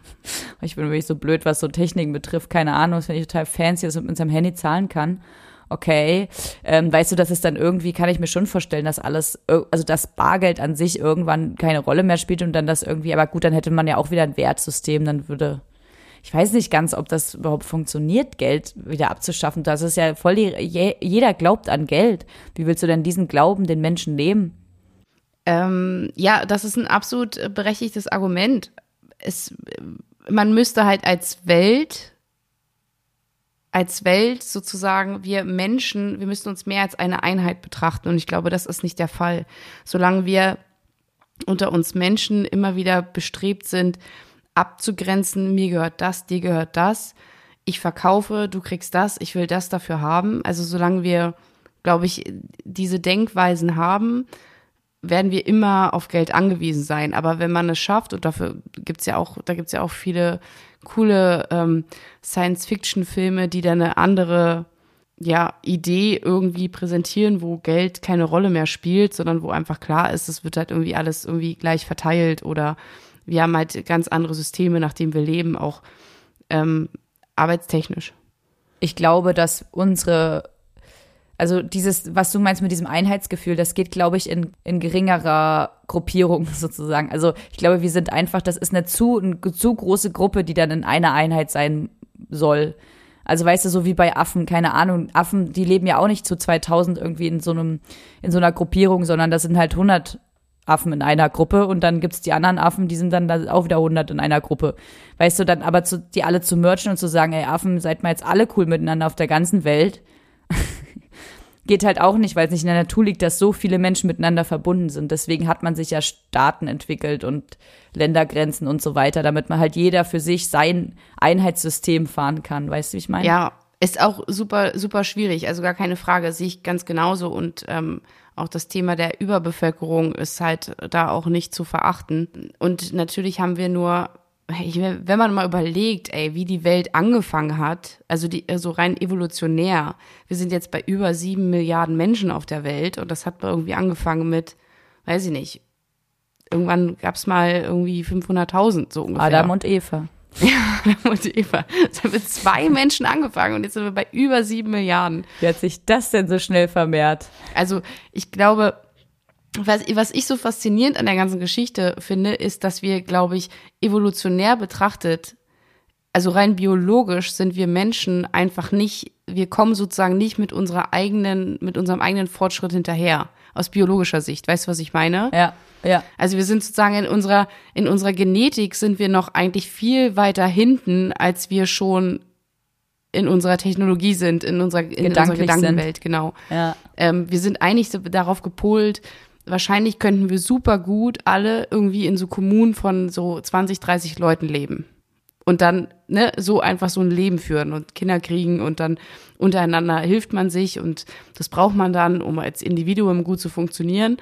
Ich bin wirklich so blöd, was so Techniken betrifft. Keine Ahnung, das finde ich total fancy, dass man mit seinem Handy zahlen kann. Okay, ähm, weißt du, dass es dann irgendwie, kann ich mir schon vorstellen, dass alles, also das Bargeld an sich irgendwann keine Rolle mehr spielt und dann das irgendwie, aber gut, dann hätte man ja auch wieder ein Wertsystem, dann würde ich weiß nicht ganz, ob das überhaupt funktioniert, Geld wieder abzuschaffen. Das ist ja voll die, jeder glaubt an Geld. Wie willst du denn diesen Glauben den Menschen nehmen?
Ähm, ja, das ist ein absolut berechtigtes Argument. Es, man müsste halt als Welt, als Welt sozusagen, wir Menschen, wir müssen uns mehr als eine Einheit betrachten. Und ich glaube, das ist nicht der Fall. Solange wir unter uns Menschen immer wieder bestrebt sind, abzugrenzen, mir gehört das, dir gehört das, ich verkaufe, du kriegst das, ich will das dafür haben. Also solange wir, glaube ich, diese Denkweisen haben, werden wir immer auf Geld angewiesen sein. Aber wenn man es schafft, und dafür gibt's ja auch, da gibt's ja auch viele coole ähm, Science-Fiction-Filme, die dann eine andere ja, Idee irgendwie präsentieren, wo Geld keine Rolle mehr spielt, sondern wo einfach klar ist, es wird halt irgendwie alles irgendwie gleich verteilt oder wir haben halt ganz andere Systeme, nach denen wir leben, auch ähm, arbeitstechnisch.
Ich glaube, dass unsere also dieses, was du meinst mit diesem Einheitsgefühl, das geht, glaube ich, in, in geringerer Gruppierung sozusagen. Also ich glaube, wir sind einfach, das ist eine zu, eine zu große Gruppe, die dann in einer Einheit sein soll. Also weißt du, so wie bei Affen, keine Ahnung, Affen, die leben ja auch nicht zu 2000 irgendwie in so einem, in so einer Gruppierung, sondern das sind halt 100 Affen in einer Gruppe und dann gibt's die anderen Affen, die sind dann auch wieder 100 in einer Gruppe. Weißt du, dann aber zu, die alle zu merchen und zu sagen, ey Affen, seid mal jetzt alle cool miteinander auf der ganzen Welt, geht halt auch nicht, weil es nicht in der Natur liegt, dass so viele Menschen miteinander verbunden sind. Deswegen hat man sich ja Staaten entwickelt und Ländergrenzen und so weiter, damit man halt jeder für sich sein Einheitssystem fahren kann. Weißt du, wie ich meine?
Ja, ist auch super, super schwierig. Also gar keine Frage, sehe ich ganz genauso. Und ähm, auch das Thema der Überbevölkerung ist halt da auch nicht zu verachten. Und natürlich haben wir nur wenn man mal überlegt, ey, wie die Welt angefangen hat, also die, so rein evolutionär, wir sind jetzt bei über sieben Milliarden Menschen auf der Welt und das hat irgendwie angefangen mit, weiß ich nicht, irgendwann gab es mal irgendwie 500.000 so ungefähr.
Adam und Eva.
Ja, Adam und Eva. Es haben mit zwei Menschen angefangen und jetzt sind wir bei über sieben Milliarden.
Wie hat sich das denn so schnell vermehrt?
Also ich glaube, was, was ich so faszinierend an der ganzen Geschichte finde, ist, dass wir, glaube ich, evolutionär betrachtet, also rein biologisch sind wir Menschen einfach nicht, wir kommen sozusagen nicht mit unserer eigenen, mit unserem eigenen Fortschritt hinterher. Aus biologischer Sicht. Weißt du, was ich meine?
Ja, ja.
Also wir sind sozusagen in unserer, in unserer Genetik sind wir noch eigentlich viel weiter hinten, als wir schon in unserer Technologie sind, in unserer, in unserer Gedankenwelt, sind. genau.
Ja.
Ähm, wir sind eigentlich darauf gepolt, wahrscheinlich könnten wir super gut alle irgendwie in so Kommunen von so 20, 30 Leuten leben. Und dann ne, so einfach so ein Leben führen und Kinder kriegen und dann untereinander hilft man sich und das braucht man dann, um als Individuum gut zu funktionieren.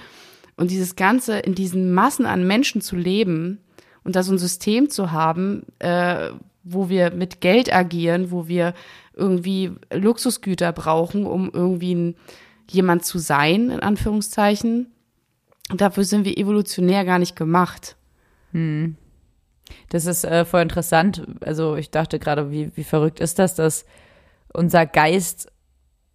Und dieses Ganze in diesen Massen an Menschen zu leben und da so ein System zu haben, äh, wo wir mit Geld agieren, wo wir irgendwie Luxusgüter brauchen, um irgendwie ein, jemand zu sein, in Anführungszeichen, dafür sind wir evolutionär gar nicht gemacht.
Hm. Das ist äh, voll interessant. Also ich dachte gerade, wie, wie verrückt ist das, dass unser Geist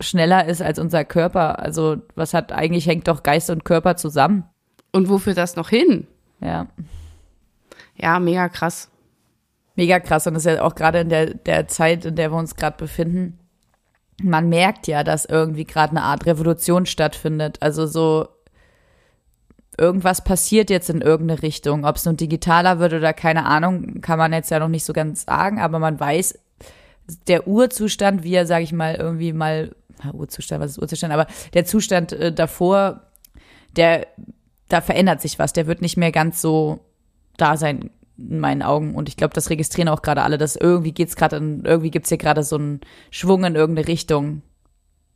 schneller ist als unser Körper. Also was hat eigentlich hängt doch Geist und Körper zusammen.
Und wo führt das noch hin?
Ja.
Ja, mega krass.
Mega krass. Und das ist ja auch gerade in der, der Zeit, in der wir uns gerade befinden. Man merkt ja, dass irgendwie gerade eine Art Revolution stattfindet. Also so irgendwas passiert jetzt in irgendeine Richtung. Ob es nun digitaler wird oder keine Ahnung, kann man jetzt ja noch nicht so ganz sagen, aber man weiß, der Urzustand, wie er, sage ich mal, irgendwie mal, Urzustand, was ist Urzustand, aber der Zustand äh, davor, der, da verändert sich was, der wird nicht mehr ganz so da sein in meinen Augen. Und ich glaube, das registrieren auch gerade alle, dass irgendwie geht's gerade irgendwie gibt's hier gerade so einen Schwung in irgendeine Richtung,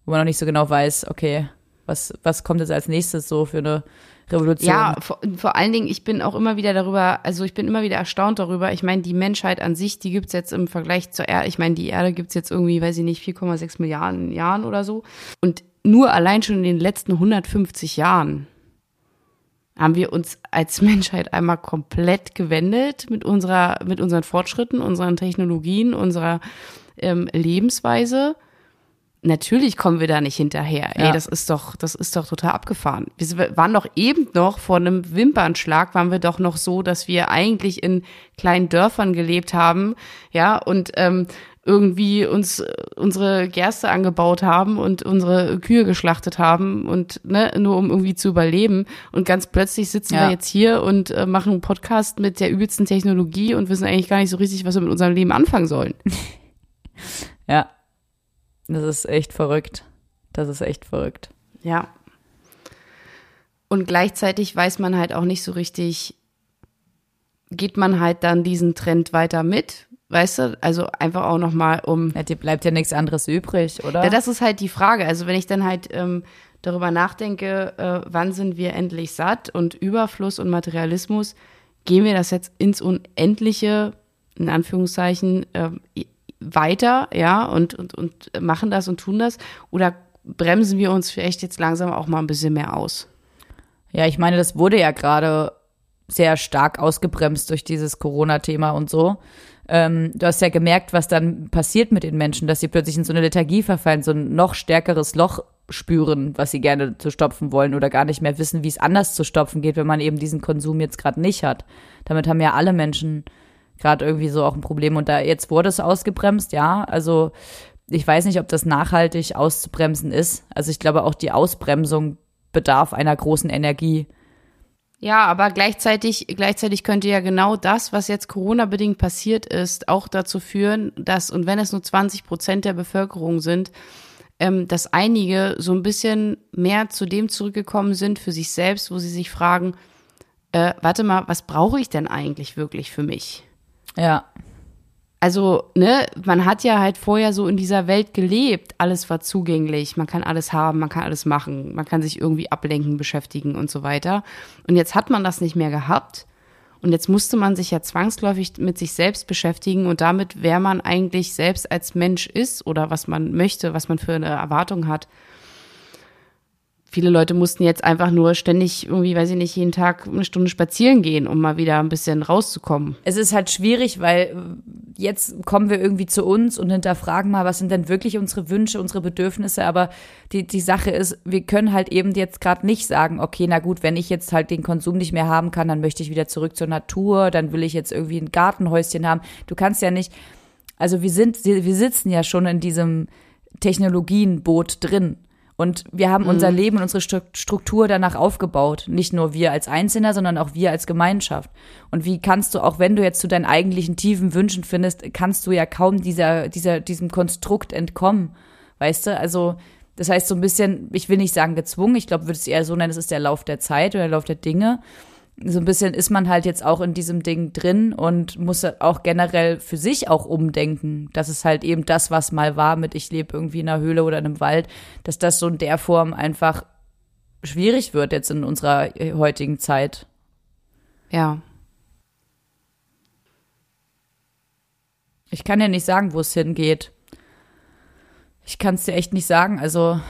wo man noch nicht so genau weiß, okay, was, was kommt jetzt als nächstes so für eine Revolution.
Ja, vor, vor allen Dingen, ich bin auch immer wieder darüber, also ich bin immer wieder erstaunt darüber. Ich meine, die Menschheit an sich, die gibt's jetzt im Vergleich zur Erde, ich meine, die Erde gibt's jetzt irgendwie, weiß ich nicht, 4,6 Milliarden Jahren oder so. Und nur allein schon in den letzten 150 Jahren haben wir uns als Menschheit einmal komplett gewendet mit unserer, mit unseren Fortschritten, unseren Technologien, unserer ähm, Lebensweise natürlich kommen wir da nicht hinterher. Ey, das ist doch, das ist doch total abgefahren. Wir waren doch eben noch vor einem Wimpernschlag, waren wir doch noch so, dass wir eigentlich in kleinen Dörfern gelebt haben, ja, und ähm, irgendwie uns unsere Gerste angebaut haben und unsere Kühe geschlachtet haben und ne, nur um irgendwie zu überleben. Und ganz plötzlich sitzen ja. wir jetzt hier und äh, machen einen Podcast mit der übelsten Technologie und wissen eigentlich gar nicht so richtig, was wir mit unserem Leben anfangen sollen.
ja, das ist echt verrückt. Das ist echt verrückt.
Ja. Und gleichzeitig weiß man halt auch nicht so richtig, geht man halt dann diesen Trend weiter mit? Weißt du, also einfach auch nochmal um.
Ja, dir bleibt ja nichts anderes übrig, oder?
Ja, das ist halt die Frage. Also wenn ich dann halt ähm, darüber nachdenke, äh, wann sind wir endlich satt und Überfluss und Materialismus, gehen wir das jetzt ins Unendliche, in Anführungszeichen, äh, weiter, ja, und, und, und machen das und tun das? Oder bremsen wir uns vielleicht jetzt langsam auch mal ein bisschen mehr aus?
Ja, ich meine, das wurde ja gerade sehr stark ausgebremst durch dieses Corona-Thema und so. Ähm, du hast ja gemerkt, was dann passiert mit den Menschen, dass sie plötzlich in so eine Lethargie verfallen, so ein noch stärkeres Loch spüren, was sie gerne zu stopfen wollen oder gar nicht mehr wissen, wie es anders zu stopfen geht, wenn man eben diesen Konsum jetzt gerade nicht hat. Damit haben ja alle Menschen gerade irgendwie so auch ein Problem. Und da jetzt wurde es ausgebremst, ja. Also ich weiß nicht, ob das nachhaltig auszubremsen ist. Also ich glaube auch die Ausbremsung bedarf einer großen Energie.
Ja, aber gleichzeitig, gleichzeitig könnte ja genau das, was jetzt Corona-bedingt passiert ist, auch dazu führen, dass, und wenn es nur 20 Prozent der Bevölkerung sind, ähm, dass einige so ein bisschen mehr zu dem zurückgekommen sind für sich selbst, wo sie sich fragen, äh, warte mal, was brauche ich denn eigentlich wirklich für mich?
Ja.
Also, ne, man hat ja halt vorher so in dieser Welt gelebt, alles war zugänglich, man kann alles haben, man kann alles machen, man kann sich irgendwie ablenken, beschäftigen und so weiter. Und jetzt hat man das nicht mehr gehabt. Und jetzt musste man sich ja zwangsläufig mit sich selbst beschäftigen und damit, wer man eigentlich selbst als Mensch ist oder was man möchte, was man für eine Erwartung hat viele Leute mussten jetzt einfach nur ständig irgendwie, weiß ich nicht, jeden Tag eine Stunde spazieren gehen, um mal wieder ein bisschen rauszukommen.
Es ist halt schwierig, weil jetzt kommen wir irgendwie zu uns und hinterfragen mal, was sind denn wirklich unsere Wünsche, unsere Bedürfnisse. Aber die, die Sache ist, wir können halt eben jetzt gerade nicht sagen, okay, na gut, wenn ich jetzt halt den Konsum nicht mehr haben kann, dann möchte ich wieder zurück zur Natur, dann will ich jetzt irgendwie ein Gartenhäuschen haben. Du kannst ja nicht, also wir sind, wir sitzen ja schon in diesem Technologienboot drin. Und wir haben mhm. unser Leben und unsere Struktur danach aufgebaut. Nicht nur wir als Einzelner, sondern auch wir als Gemeinschaft. Und wie kannst du, auch wenn du jetzt zu deinen eigentlichen tiefen Wünschen findest, kannst du ja kaum dieser, dieser, diesem Konstrukt entkommen. Weißt du? Also, das heißt so ein bisschen, ich will nicht sagen gezwungen, ich glaube, würde es eher so nennen, es ist der Lauf der Zeit oder der Lauf der Dinge so ein bisschen ist man halt jetzt auch in diesem Ding drin und muss auch generell für sich auch umdenken. Das ist halt eben das, was mal war mit ich lebe irgendwie in einer Höhle oder in einem Wald, dass das so in der Form einfach schwierig wird jetzt in unserer heutigen Zeit.
Ja.
Ich kann ja nicht sagen, wo es hingeht. Ich kann es dir echt nicht sagen. Also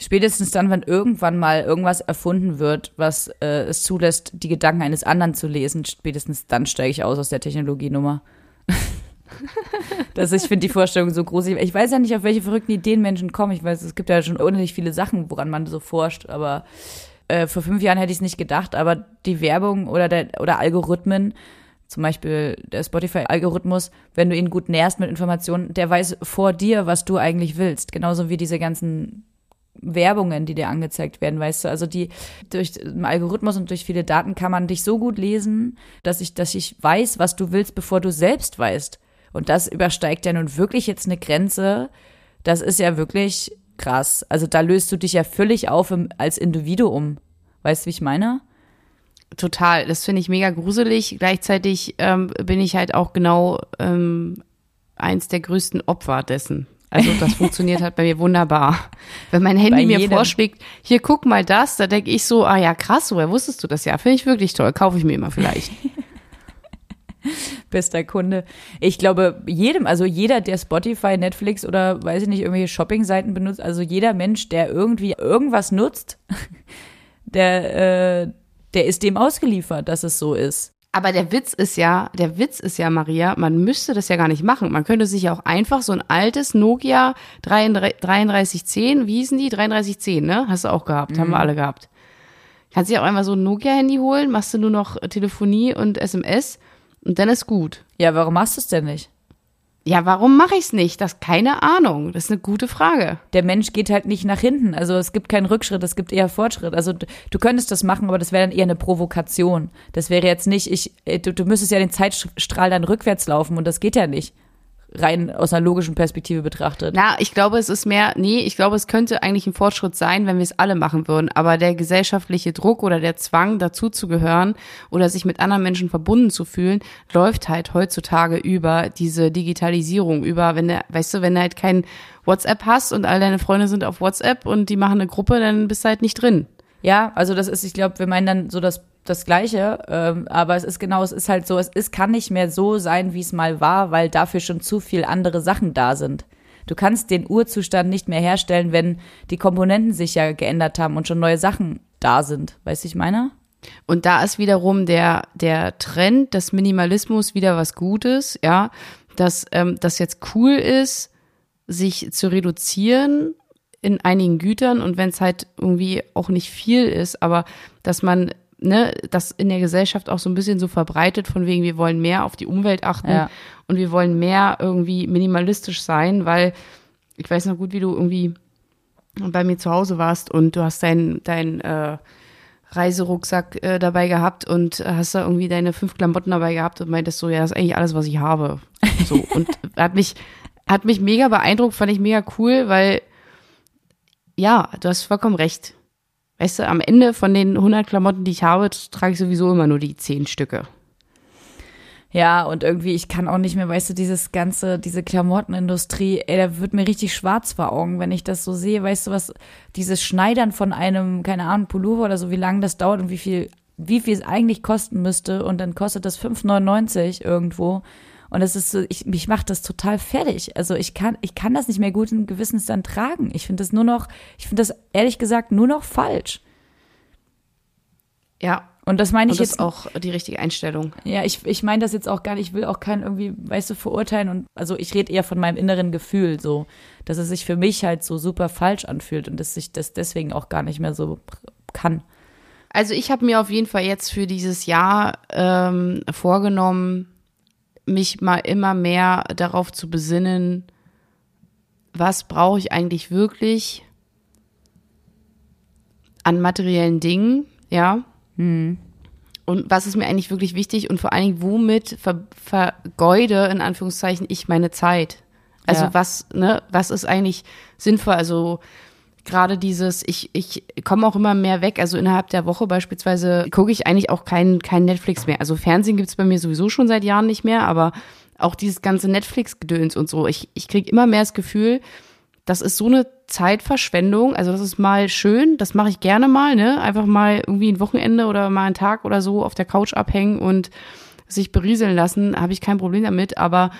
Spätestens dann, wenn irgendwann mal irgendwas erfunden wird, was äh, es zulässt, die Gedanken eines anderen zu lesen, spätestens dann steige ich aus aus der Technologienummer. das, ich finde die Vorstellung so groß. Ich weiß ja nicht, auf welche verrückten Ideen Menschen kommen. Ich weiß, es gibt ja schon unendlich viele Sachen, woran man so forscht, aber äh, vor fünf Jahren hätte ich es nicht gedacht, aber die Werbung oder, der, oder Algorithmen, zum Beispiel der Spotify-Algorithmus, wenn du ihn gut nährst mit Informationen, der weiß vor dir, was du eigentlich willst. Genauso wie diese ganzen Werbungen, die dir angezeigt werden, weißt du, also die durch den Algorithmus und durch viele Daten kann man dich so gut lesen, dass ich, dass ich weiß, was du willst, bevor du selbst weißt. Und das übersteigt ja nun wirklich jetzt eine Grenze. Das ist ja wirklich krass. Also da löst du dich ja völlig auf im, als Individuum. Weißt du, wie ich meine?
Total. Das finde ich mega gruselig. Gleichzeitig ähm, bin ich halt auch genau ähm, eins der größten Opfer dessen. Also das funktioniert halt bei mir wunderbar. Wenn mein Handy mir vorschlägt, hier guck mal das, da denke ich so, ah ja, krass, woher wusstest du das ja? Finde ich wirklich toll, kaufe ich mir immer vielleicht.
Bester Kunde. Ich glaube, jedem, also jeder, der Spotify, Netflix oder weiß ich nicht, irgendwelche Shopping-Seiten benutzt, also jeder Mensch, der irgendwie irgendwas nutzt, der, äh, der ist dem ausgeliefert, dass es so ist.
Aber der Witz ist ja, der Witz ist ja, Maria, man müsste das ja gar nicht machen. Man könnte sich ja auch einfach so ein altes Nokia 3310, wie hießen die? 3310, ne? Hast du auch gehabt, mhm. haben wir mhm. alle gehabt. Kannst dir auch einfach so ein Nokia-Handy holen, machst du nur noch Telefonie und SMS und dann ist gut.
Ja, warum machst du es denn nicht?
Ja, warum mache ich es nicht? Das keine Ahnung. Das ist eine gute Frage.
Der Mensch geht halt nicht nach hinten. Also es gibt keinen Rückschritt, es gibt eher Fortschritt. Also du könntest das machen, aber das wäre dann eher eine Provokation. Das wäre jetzt nicht, ich, äh, du, du müsstest ja den Zeitstrahl dann rückwärts laufen und das geht ja nicht rein aus einer logischen Perspektive betrachtet.
Na, ich glaube, es ist mehr, nee, ich glaube, es könnte eigentlich ein Fortschritt sein, wenn wir es alle machen würden. Aber der gesellschaftliche Druck oder der Zwang, dazuzugehören oder sich mit anderen Menschen verbunden zu fühlen, läuft halt heutzutage über diese Digitalisierung, über, wenn du, weißt du, wenn du halt kein WhatsApp hast und all deine Freunde sind auf WhatsApp und die machen eine Gruppe, dann bist du halt nicht drin.
Ja, also das ist, ich glaube, wir meinen dann so das das Gleiche, ähm, aber es ist genau, es ist halt so, es ist, kann nicht mehr so sein, wie es mal war, weil dafür schon zu viel andere Sachen da sind. Du kannst den Urzustand nicht mehr herstellen, wenn die Komponenten sich ja geändert haben und schon neue Sachen da sind. Weißt du, ich meine?
Und da ist wiederum der, der Trend des Minimalismus wieder was Gutes, ja, dass ähm, das jetzt cool ist, sich zu reduzieren in einigen Gütern und wenn es halt irgendwie auch nicht viel ist, aber dass man ne, das in der Gesellschaft auch so ein bisschen so verbreitet, von wegen, wir wollen mehr auf die Umwelt achten
Ja.
und wir wollen mehr irgendwie minimalistisch sein, weil ich weiß noch gut, wie du irgendwie bei mir zu Hause warst und du hast dein, dein äh, Reiserucksack äh, dabei gehabt und hast da irgendwie deine fünf Klamotten dabei gehabt und meintest so, ja, das ist eigentlich alles, was ich habe. So und hat mich hat mich mega beeindruckt, fand ich mega cool, weil ja, du hast vollkommen recht. Weißt du, am Ende von den 100 Klamotten, die ich habe, trage ich sowieso immer nur die 10 Stücke.
Ja, und irgendwie, ich kann auch nicht mehr, weißt du, dieses ganze, diese Klamottenindustrie, ey, da wird mir richtig schwarz vor Augen, wenn ich das so sehe. Weißt du was, dieses Schneidern von einem, keine Ahnung, Pullover oder so, wie lange das dauert und wie viel, wie viel es eigentlich kosten müsste und dann kostet das 5,99 irgendwo. Und das ist so, ich, mich macht das total fertig. Also ich kann, ich kann das nicht mehr guten Gewissens dann tragen. Ich finde das nur noch, ich finde das ehrlich gesagt nur noch falsch.
Ja,
Und das meine ich
und das
jetzt
ist auch die richtige Einstellung.
Ja, ich, ich meine das jetzt auch gar nicht, ich will auch keinen irgendwie, weißt du, verurteilen und also ich rede eher von meinem inneren Gefühl, so, dass es sich für mich halt so super falsch anfühlt und dass ich das deswegen auch gar nicht mehr so kann.
Also ich habe mir auf jeden Fall jetzt für dieses Jahr ähm, vorgenommen, mich mal immer mehr darauf zu besinnen, was brauche ich eigentlich wirklich an materiellen Dingen, ja. Und was ist mir eigentlich wirklich wichtig und vor allen Dingen, womit ver vergeude, in Anführungszeichen, ich meine Zeit? Also
Ja.
was, ne, was ist eigentlich sinnvoll? Also gerade dieses, ich, ich komme auch immer mehr weg. Also innerhalb der Woche beispielsweise gucke ich eigentlich auch kein, kein Netflix mehr. Also Fernsehen gibt's bei mir sowieso schon seit Jahren nicht mehr, aber auch dieses ganze Netflix-Gedöns und so. Ich, ich kriege immer mehr das Gefühl, das ist so eine Zeitverschwendung. Also das ist mal schön, das mache ich gerne mal, ne? Einfach mal irgendwie ein Wochenende oder mal einen Tag oder so auf der Couch abhängen und sich berieseln lassen, habe ich kein Problem damit. Aber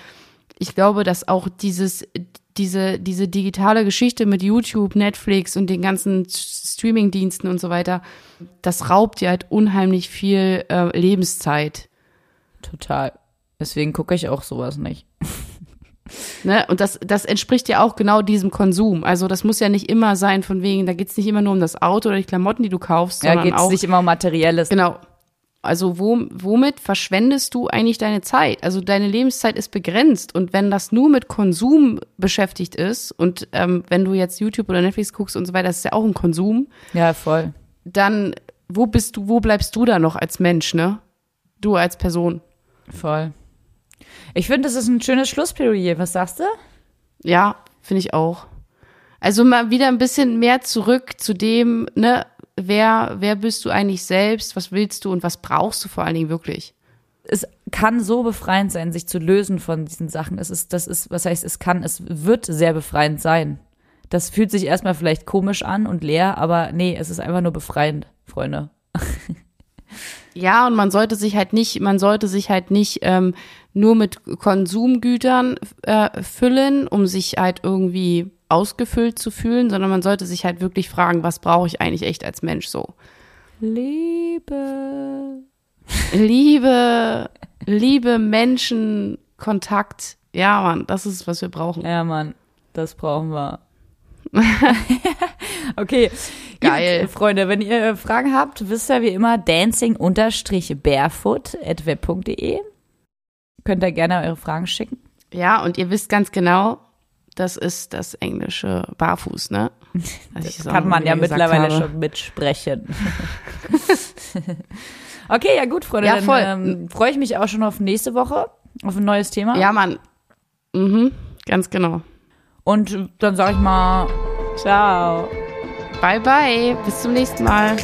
ich glaube, dass auch dieses, diese, diese digitale Geschichte mit YouTube, Netflix und den ganzen Streaming-Diensten und so weiter, das raubt dir halt unheimlich viel äh, Lebenszeit.
Total. Deswegen gucke ich auch sowas nicht.
Ne? Und das, das entspricht ja auch genau diesem Konsum. Also das muss ja nicht immer sein, von wegen, da geht's nicht immer nur um das Auto oder die Klamotten, die du kaufst,
Ja, geht es
auch.
nicht immer um Materielles.
Genau. Also wo, womit verschwendest du eigentlich deine Zeit? Also deine Lebenszeit ist begrenzt und wenn das nur mit Konsum beschäftigt ist und ähm, wenn du jetzt YouTube oder Netflix guckst und so weiter, das ist ja auch ein Konsum,
Ja, voll.
dann wo bist du, wo bleibst du da noch als Mensch, ne? Du als Person.
Voll. Ich finde, das ist ein schönes Schlussplädoyer. Was sagst du?
Ja, finde ich auch. Also mal wieder ein bisschen mehr zurück zu dem, ne, wer, wer bist du eigentlich selbst, was willst du und was brauchst du vor allen Dingen wirklich?
es kann so befreiend sein, sich zu lösen von diesen Sachen. Es ist, das ist, was heißt, es kann, es wird sehr befreiend sein. Das fühlt sich erstmal vielleicht komisch an und leer, aber nee, es ist einfach nur befreiend, Freunde.
Ja, und man sollte sich halt nicht, man sollte sich halt nicht ähm, nur mit Konsumgütern äh, füllen, um sich halt irgendwie ausgefüllt zu fühlen, sondern man sollte sich halt wirklich fragen, was brauche ich eigentlich echt als Mensch so?
Liebe.
Liebe, Liebe, Menschen, Kontakt. Ja, Mann, das ist, was wir brauchen.
Ja, Mann, das brauchen wir. okay.
Geil.
Gut, Freunde, wenn ihr Fragen habt, wisst ihr wie immer dancing-barefoot at web.de. Könnt ihr gerne eure Fragen schicken.
Ja, und ihr wisst ganz genau, das ist das englische Barfuß, ne?
Das kann man ja mittlerweile
habe.
schon mitsprechen. okay, ja gut, Freunde.
Ja,
dann
voll.
ähm, freue ich mich auch schon auf nächste Woche, auf ein neues Thema.
Ja, Mann. Mhm, ganz genau.
Und dann sage ich mal, ciao.
Bye, bye. Bis zum nächsten Mal.